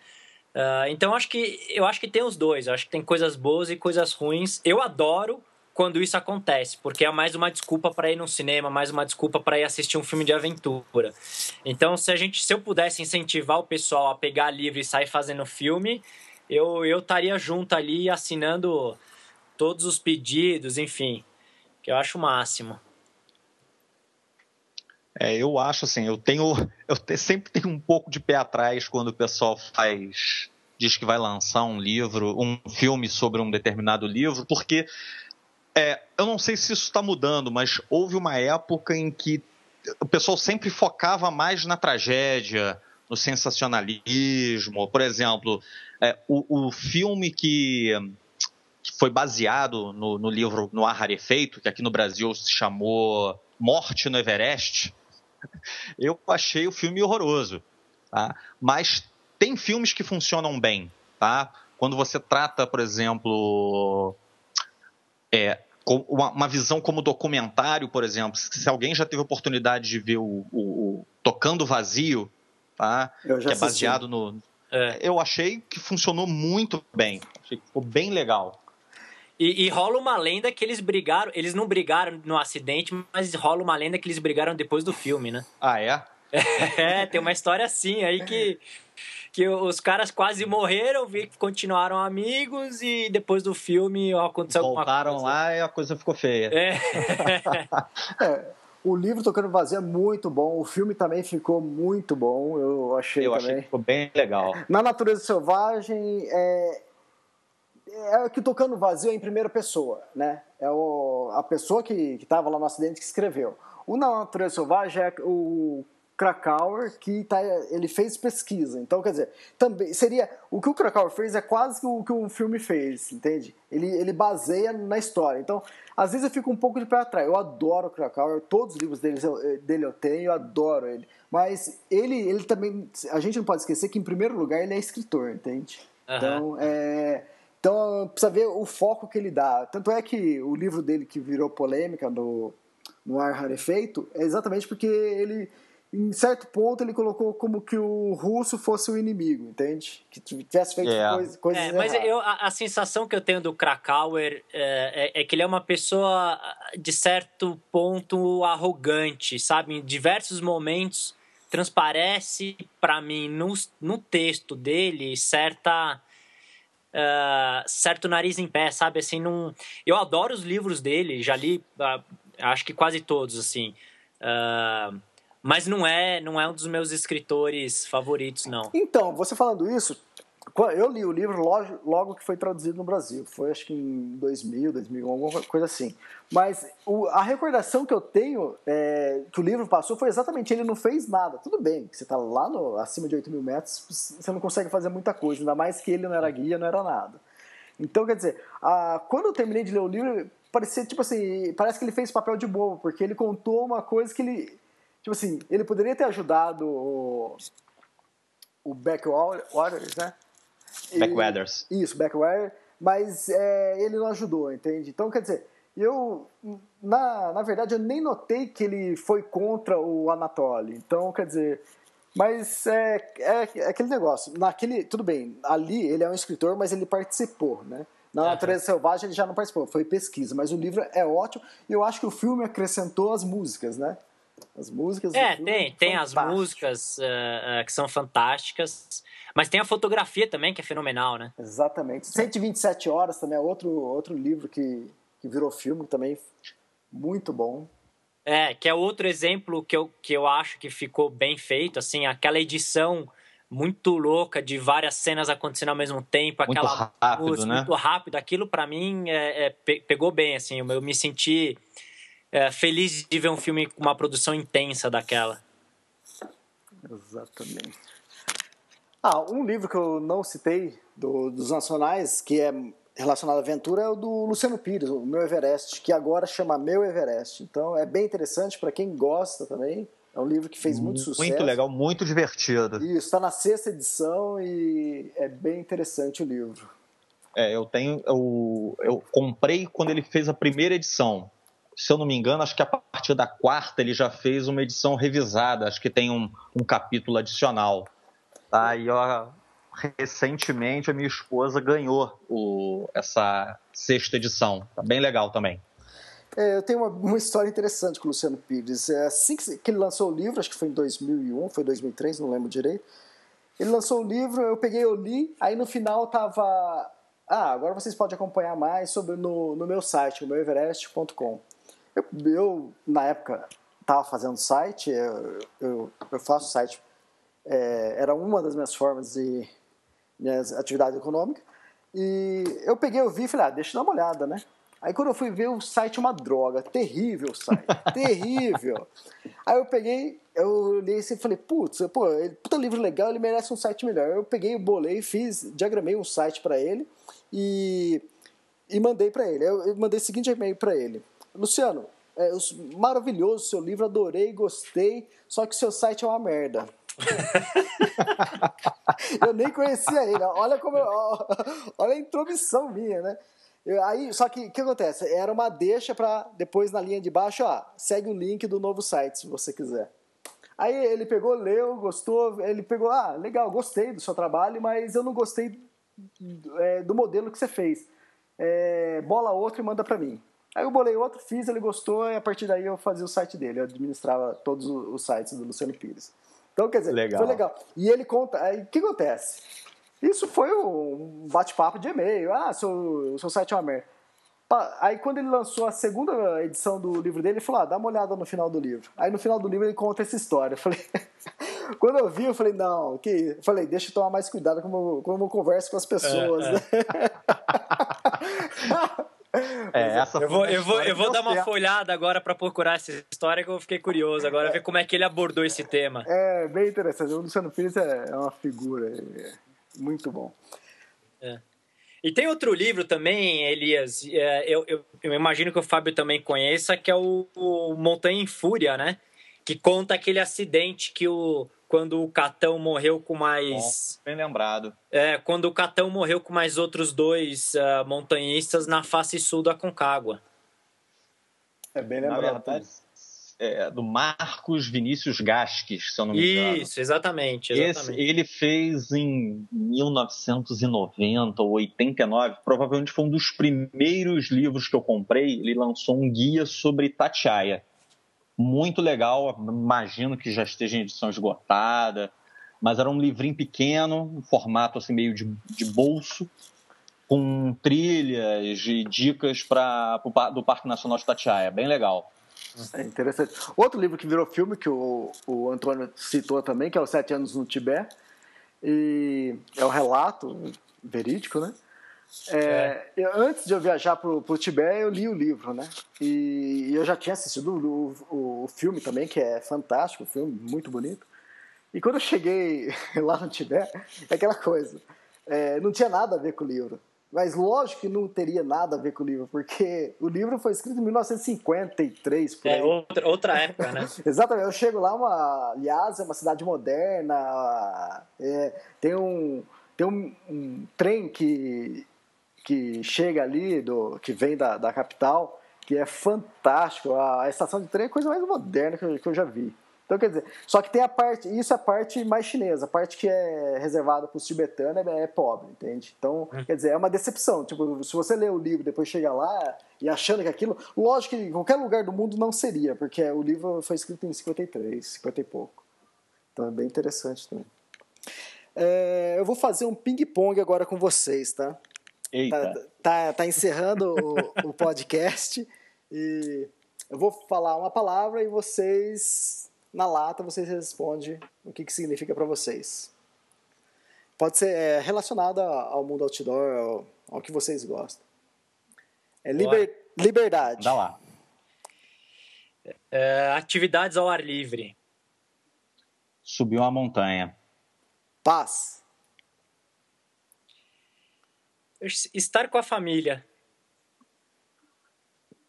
Uh, então acho que eu acho que tem os dois. Eu acho que tem coisas boas e coisas ruins. Eu adoro quando isso acontece, porque é mais uma desculpa para ir no cinema, mais uma desculpa para ir assistir um filme de aventura. Então, se a gente, se eu pudesse incentivar o pessoal a pegar livro e sair fazendo filme, eu eu estaria junto ali assinando todos os pedidos, enfim, que eu acho o máximo. É, eu acho assim, eu tenho, eu te, sempre tenho um pouco de pé atrás quando o pessoal faz, diz que vai lançar um livro, um filme sobre um determinado livro, porque é, eu não sei se isso está mudando, mas houve uma época em que o pessoal sempre focava mais na tragédia, no sensacionalismo. Por exemplo, é, o, o, filme que, que foi baseado no, no, livro No Ar Rarefeito, que aqui no Brasil se chamou Morte no Everest, eu achei o filme horroroso. Tá? Mas tem filmes que funcionam bem. Tá? Quando você trata, por exemplo, é, uma, visão como documentário, por exemplo, se alguém já teve oportunidade de ver o, o, o Tocando Vazio, tá? que é baseado no. É. Eu achei que funcionou muito bem. Achei que ficou bem legal. E, e, rola uma lenda que eles brigaram. Eles não brigaram no acidente, mas rola uma lenda que eles brigaram depois do filme, né? Ah, é? é, tem uma história assim aí que, que os caras quase morreram, vi que continuaram amigos e depois do filme aconteceu Voltaram alguma coisa. lá e a coisa ficou feia. É. é. O livro Tocando Vazio é muito bom, o filme também ficou muito bom, eu achei eu também. achei que ficou bem legal. Na Natureza Selvagem, é, é que tocando vazio é em primeira pessoa, né? É o, a pessoa que estava lá no acidente que escreveu. O Na Natureza Selvagem é o Krakauer que tá, ele fez pesquisa. Então, quer dizer, também seria o que o Krakauer fez é quase o que o filme fez, entende? Ele, ele baseia na história. Então, às vezes eu fico um pouco de pé atrás. Eu adoro o Krakauer, todos os livros dele eu, dele eu tenho, eu adoro ele. Mas ele, ele também, a gente não pode esquecer que em primeiro lugar ele é escritor, entende? Uhum. Então, é, então precisa ver o foco que ele dá. Tanto é que o livro dele que virou polêmica no no ar rarefeito é exatamente porque ele em certo ponto ele colocou como que o russo fosse o inimigo, entende? Que tivesse feito yeah. É. coisa, coisas é, Mas eu, a, a, sensação que eu tenho do Krakauer é, é, é, que ele é uma pessoa, de certo ponto, arrogante, sabe? Em diversos momentos transparece para mim no, no texto dele certa... Uh, certo nariz em pé, sabe? Assim, num... eu adoro os livros dele, já li, uh, acho que quase todos, assim. Uh, mas não é, não é um dos meus escritores favoritos, não. Então, você falando isso, eu li o livro logo, logo que foi traduzido no Brasil. Foi acho que em 2000, 2001, alguma coisa assim. Mas o, a recordação que eu tenho é, que o livro passou foi exatamente ele não fez nada. Tudo bem, você está lá no, acima de 8 mil metros, você não consegue fazer muita coisa. Ainda mais que ele não era guia, não era nada. Então, quer dizer, a, quando eu terminei de ler o livro, parecia tipo assim, parece que ele fez papel de bobo, porque ele contou uma coisa que ele Tipo assim, ele poderia ter ajudado o, o Backwaters, né? Backwaters. Isso, Backwater, mas é, ele não ajudou, entende? Então, quer dizer, eu, na, na verdade, eu nem notei que ele foi contra o Anatoly. Então, quer dizer, mas é, é, é, aquele negócio. Naquele, tudo bem, ali ele é um escritor, mas ele participou, né? Na Natureza Selvagem ele já não participou, foi pesquisa. Mas o livro é ótimo e eu acho que o filme acrescentou as músicas, né? As músicas. É, tem, tem as músicas uh, uh, que são fantásticas. Mas tem a fotografia também, que é fenomenal, né? Exatamente. 127 Horas também é outro, outro livro que, que virou filme também. Muito bom. É, que é outro exemplo que eu, que eu acho que ficou bem feito, assim, aquela edição muito louca de várias cenas acontecendo ao mesmo tempo, muito aquela rápido, música né? muito rápido, aquilo para mim é, é, pegou bem, assim, eu me senti é, feliz de ver um filme com uma produção intensa daquela. Exatamente. Ah, um livro que eu não citei do, dos nacionais, que é relacionado à aventura, é o do Luciano Pires, o Meu Everest, que agora chama Meu Everest. Então é bem interessante para quem gosta também. É um livro que fez muito, muito sucesso. Muito legal, muito divertido. Isso, está na sexta edição e é bem interessante o livro. É, eu tenho. Eu, eu comprei quando ele fez a primeira edição se eu não me engano, acho que a partir da quarta ele já fez uma edição revisada, acho que tem um, um capítulo adicional. Tá? E ó, recentemente a minha esposa ganhou o, essa sexta edição. Tá bem legal também. É, eu tenho uma, uma, história interessante com o Luciano Pires. É, assim que, que, ele lançou o livro, acho que foi em 2001, foi 2003, não lembro direito. Ele lançou o livro, eu peguei, eu li, aí no final tava... Ah, agora vocês podem acompanhar mais sobre no, no meu site, meueverest.com. Eu, eu na época, estava fazendo site, eu, eu, eu faço site, é, era uma das minhas formas de minhas atividades econômicas, e eu peguei, eu vi e falei, ah, deixa eu dar uma olhada, né? Aí quando eu fui ver o site é uma droga, terrível o site, terrível. Aí eu peguei, eu olhei assim e falei, putz, pô, ele, puta livro legal, ele merece um site melhor. Eu peguei, bolei, fiz, diagramei um site para ele e, e mandei para ele. Eu, eu mandei o seguinte e-mail para ele. Luciano, é, maravilhoso o seu livro, adorei, gostei, só que seu site é uma merda. eu nem conhecia ele. Olha como eu, olha a intromissão minha, né? Eu, aí, só que o que acontece? Era uma deixa para depois na linha de baixo, ó, segue o link do novo site se você quiser. Aí ele pegou, leu, gostou, ele pegou, ah, legal, gostei do seu trabalho, mas eu não gostei é, do modelo que você fez. É, bola outro e manda para mim. Aí eu bolei outro, fiz, ele gostou, e a partir daí eu fazia o site dele. Eu administrava todos os sites do Luciano Pires. Então, quer dizer, legal. foi legal. E ele conta. Aí o que acontece? Isso foi um bate-papo de e-mail. Ah, seu, seu site é uma merda. Aí quando ele lançou a segunda edição do livro dele, ele falou: ah, dá uma olhada no final do livro. Aí no final do livro ele conta essa história. Eu falei. quando eu vi, eu falei, não, que. Eu falei, deixa eu tomar mais cuidado como, como eu converso com as pessoas. É, é. É, essa eu vou, eu vou, eu vou dar uma folhada agora para procurar essa história que eu fiquei curioso agora é. ver como é que ele abordou esse tema. É, bem interessante. O Luciano Pires é, é uma figura é muito bom. É. E tem outro livro também, Elias, é, eu, eu, eu, imagino que o Fábio também conheça, que é o, o Montanha em Fúria, né? Que conta aquele acidente que o, quando o Catão morreu com mais. Bom, bem lembrado. É, quando o Catão morreu com mais outros dois uh, montanhistas na face sul da Concagua. É bem lembrado. Na verdade, é, do Marcos Vinícius Gasques, se eu não me engano. Isso, exatamente. exatamente. Esse, ele fez em 1990 ou 89, provavelmente foi um dos primeiros livros que eu comprei. Ele lançou um guia sobre Tatiaia muito legal. Imagino que já esteja em edição esgotada, mas era um livrinho pequeno, um formato assim meio de, de bolso, com trilhas e dicas para do Parque Nacional de Tatiaia, bem legal. É interessante. Outro livro que virou filme que o, o Antônio citou também, que é Os Sete Anos no Tibete, e é o um relato verídico, né? É, eu, antes de eu viajar para o Tibete, eu li o livro, né? E, e eu já tinha assistido o, o, o, filme também, que é fantástico, um filme muito bonito. E quando eu cheguei lá no Tibete, é aquela coisa, é, não tinha nada a ver com o livro. Mas lógico que não teria nada a ver com o livro, porque o livro foi escrito em 1953. Por é outra, outra época, né? Exatamente. Eu chego lá, uma, aliás, é uma cidade moderna, é, tem um tem um, um, trem que que chega ali, do, que vem da, da capital, que é fantástico. A, a estação de trem é a coisa mais moderna que eu, que eu já vi. Então, quer dizer, só que tem a parte, isso é a parte mais chinesa, a parte que é reservada para os tibetanos é, é, pobre, entende? Então, hum. quer dizer, é uma decepção. Tipo, se você lê o livro e depois chega lá e achando que aquilo, lógico que em qualquer lugar do mundo não seria, porque o livro foi escrito em 53, 50 e pouco. Então é bem interessante também. É, eu vou fazer um ping-pong agora com vocês, tá? Eita. Tá, tá, tá encerrando o, o podcast e eu vou falar uma palavra e vocês, na lata, vocês respondem o que, que significa para vocês. Pode ser é, relacionado ao mundo outdoor, ao, ao, que vocês gostam. É liber, liberdade. Dá lá. É, atividades ao ar livre. Subir uma montanha. Paz. Estar com a família.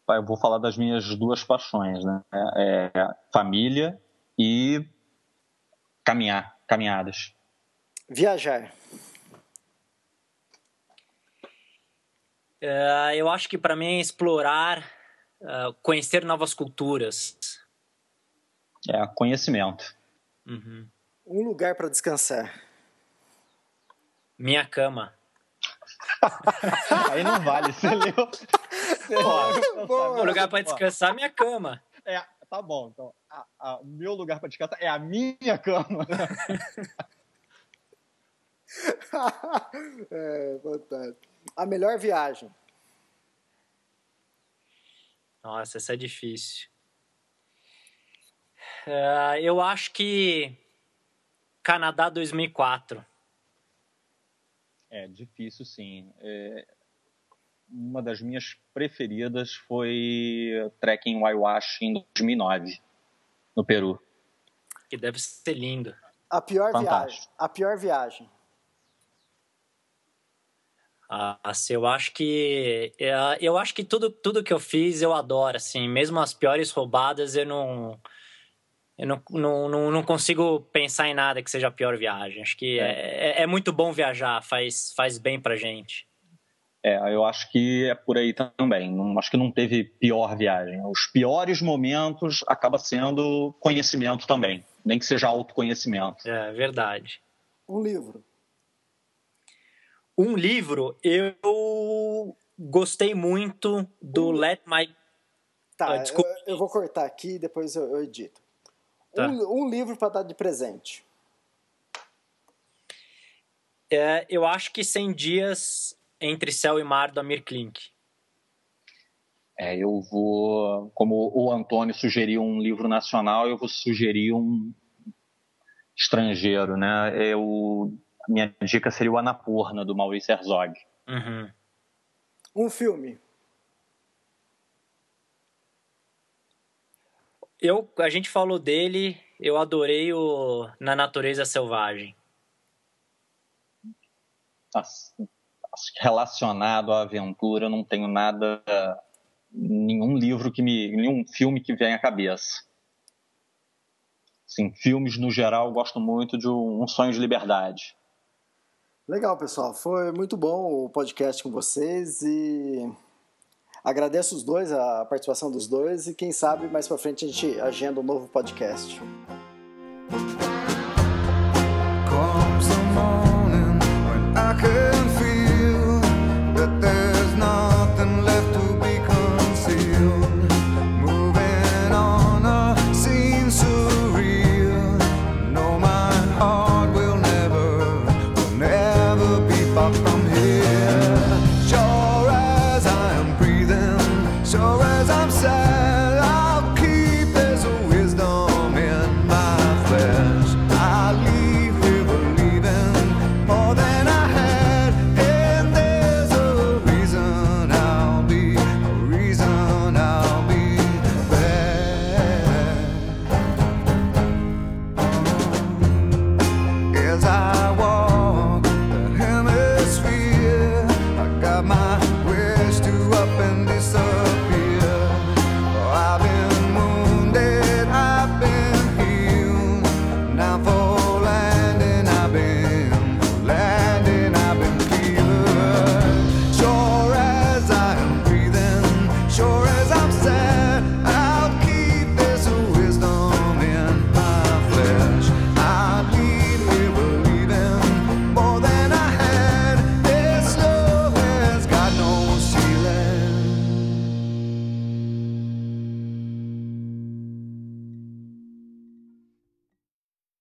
Eu vou falar das minhas duas paixões, né? É, é família e caminhar, caminhadas. Viajar. Uh, eu acho que para mim é explorar, uh, conhecer novas culturas. É, conhecimento. Uhum. Um lugar para descansar. Minha cama. Aí não vale, você leu. Você o lugar para descansar é minha cama. É, tá bom. Então, o meu lugar para descansar é a minha cama. é, fantástico. A melhor viagem. Nossa, essa é difícil. Uh, eu acho que Canadá 2004. É difícil, sim. É, uma das minhas preferidas foi Trekking Waiwash em 2009, no Peru. Que deve ser lindo. A pior Fantástico. viagem. A pior viagem. Ah, assim, eu acho que é, eu acho que tudo, tudo que eu fiz eu adoro, assim, mesmo as piores roubadas eu não eu não, não, não, não, consigo pensar em nada que seja a pior viagem. Acho que é. É, é, muito bom viajar, faz, faz bem pra gente. É, eu acho que é por aí também. Não, acho que não teve pior viagem. Os piores momentos acaba sendo conhecimento também, nem que seja autoconhecimento. É verdade. Um livro. Um livro, eu gostei muito do um... Let My. Tá, ah, eu, eu, vou cortar aqui e depois eu, eu edito. Tá. Um, um, livro para dar de presente. É, eu acho que 100 Dias Entre Céu e Mar, do Amir Klink. É, eu vou, como o Antônio sugeriu um livro nacional, eu vou sugerir um estrangeiro, né? Eu, a minha dica seria o Anapurna, do Maurício Herzog. Uhum. Um filme. Eu, a gente falou dele, eu adorei o Na Natureza Selvagem. Relacionado à aventura, eu não tenho nada, nenhum livro que me, nenhum filme que vem à cabeça. Sim, filmes no geral, gosto muito de Um Sonho de Liberdade. Legal, pessoal. Foi muito bom o podcast com vocês e agradeço os dois, a participação dos dois e quem sabe mais para frente a gente agenda um novo podcast.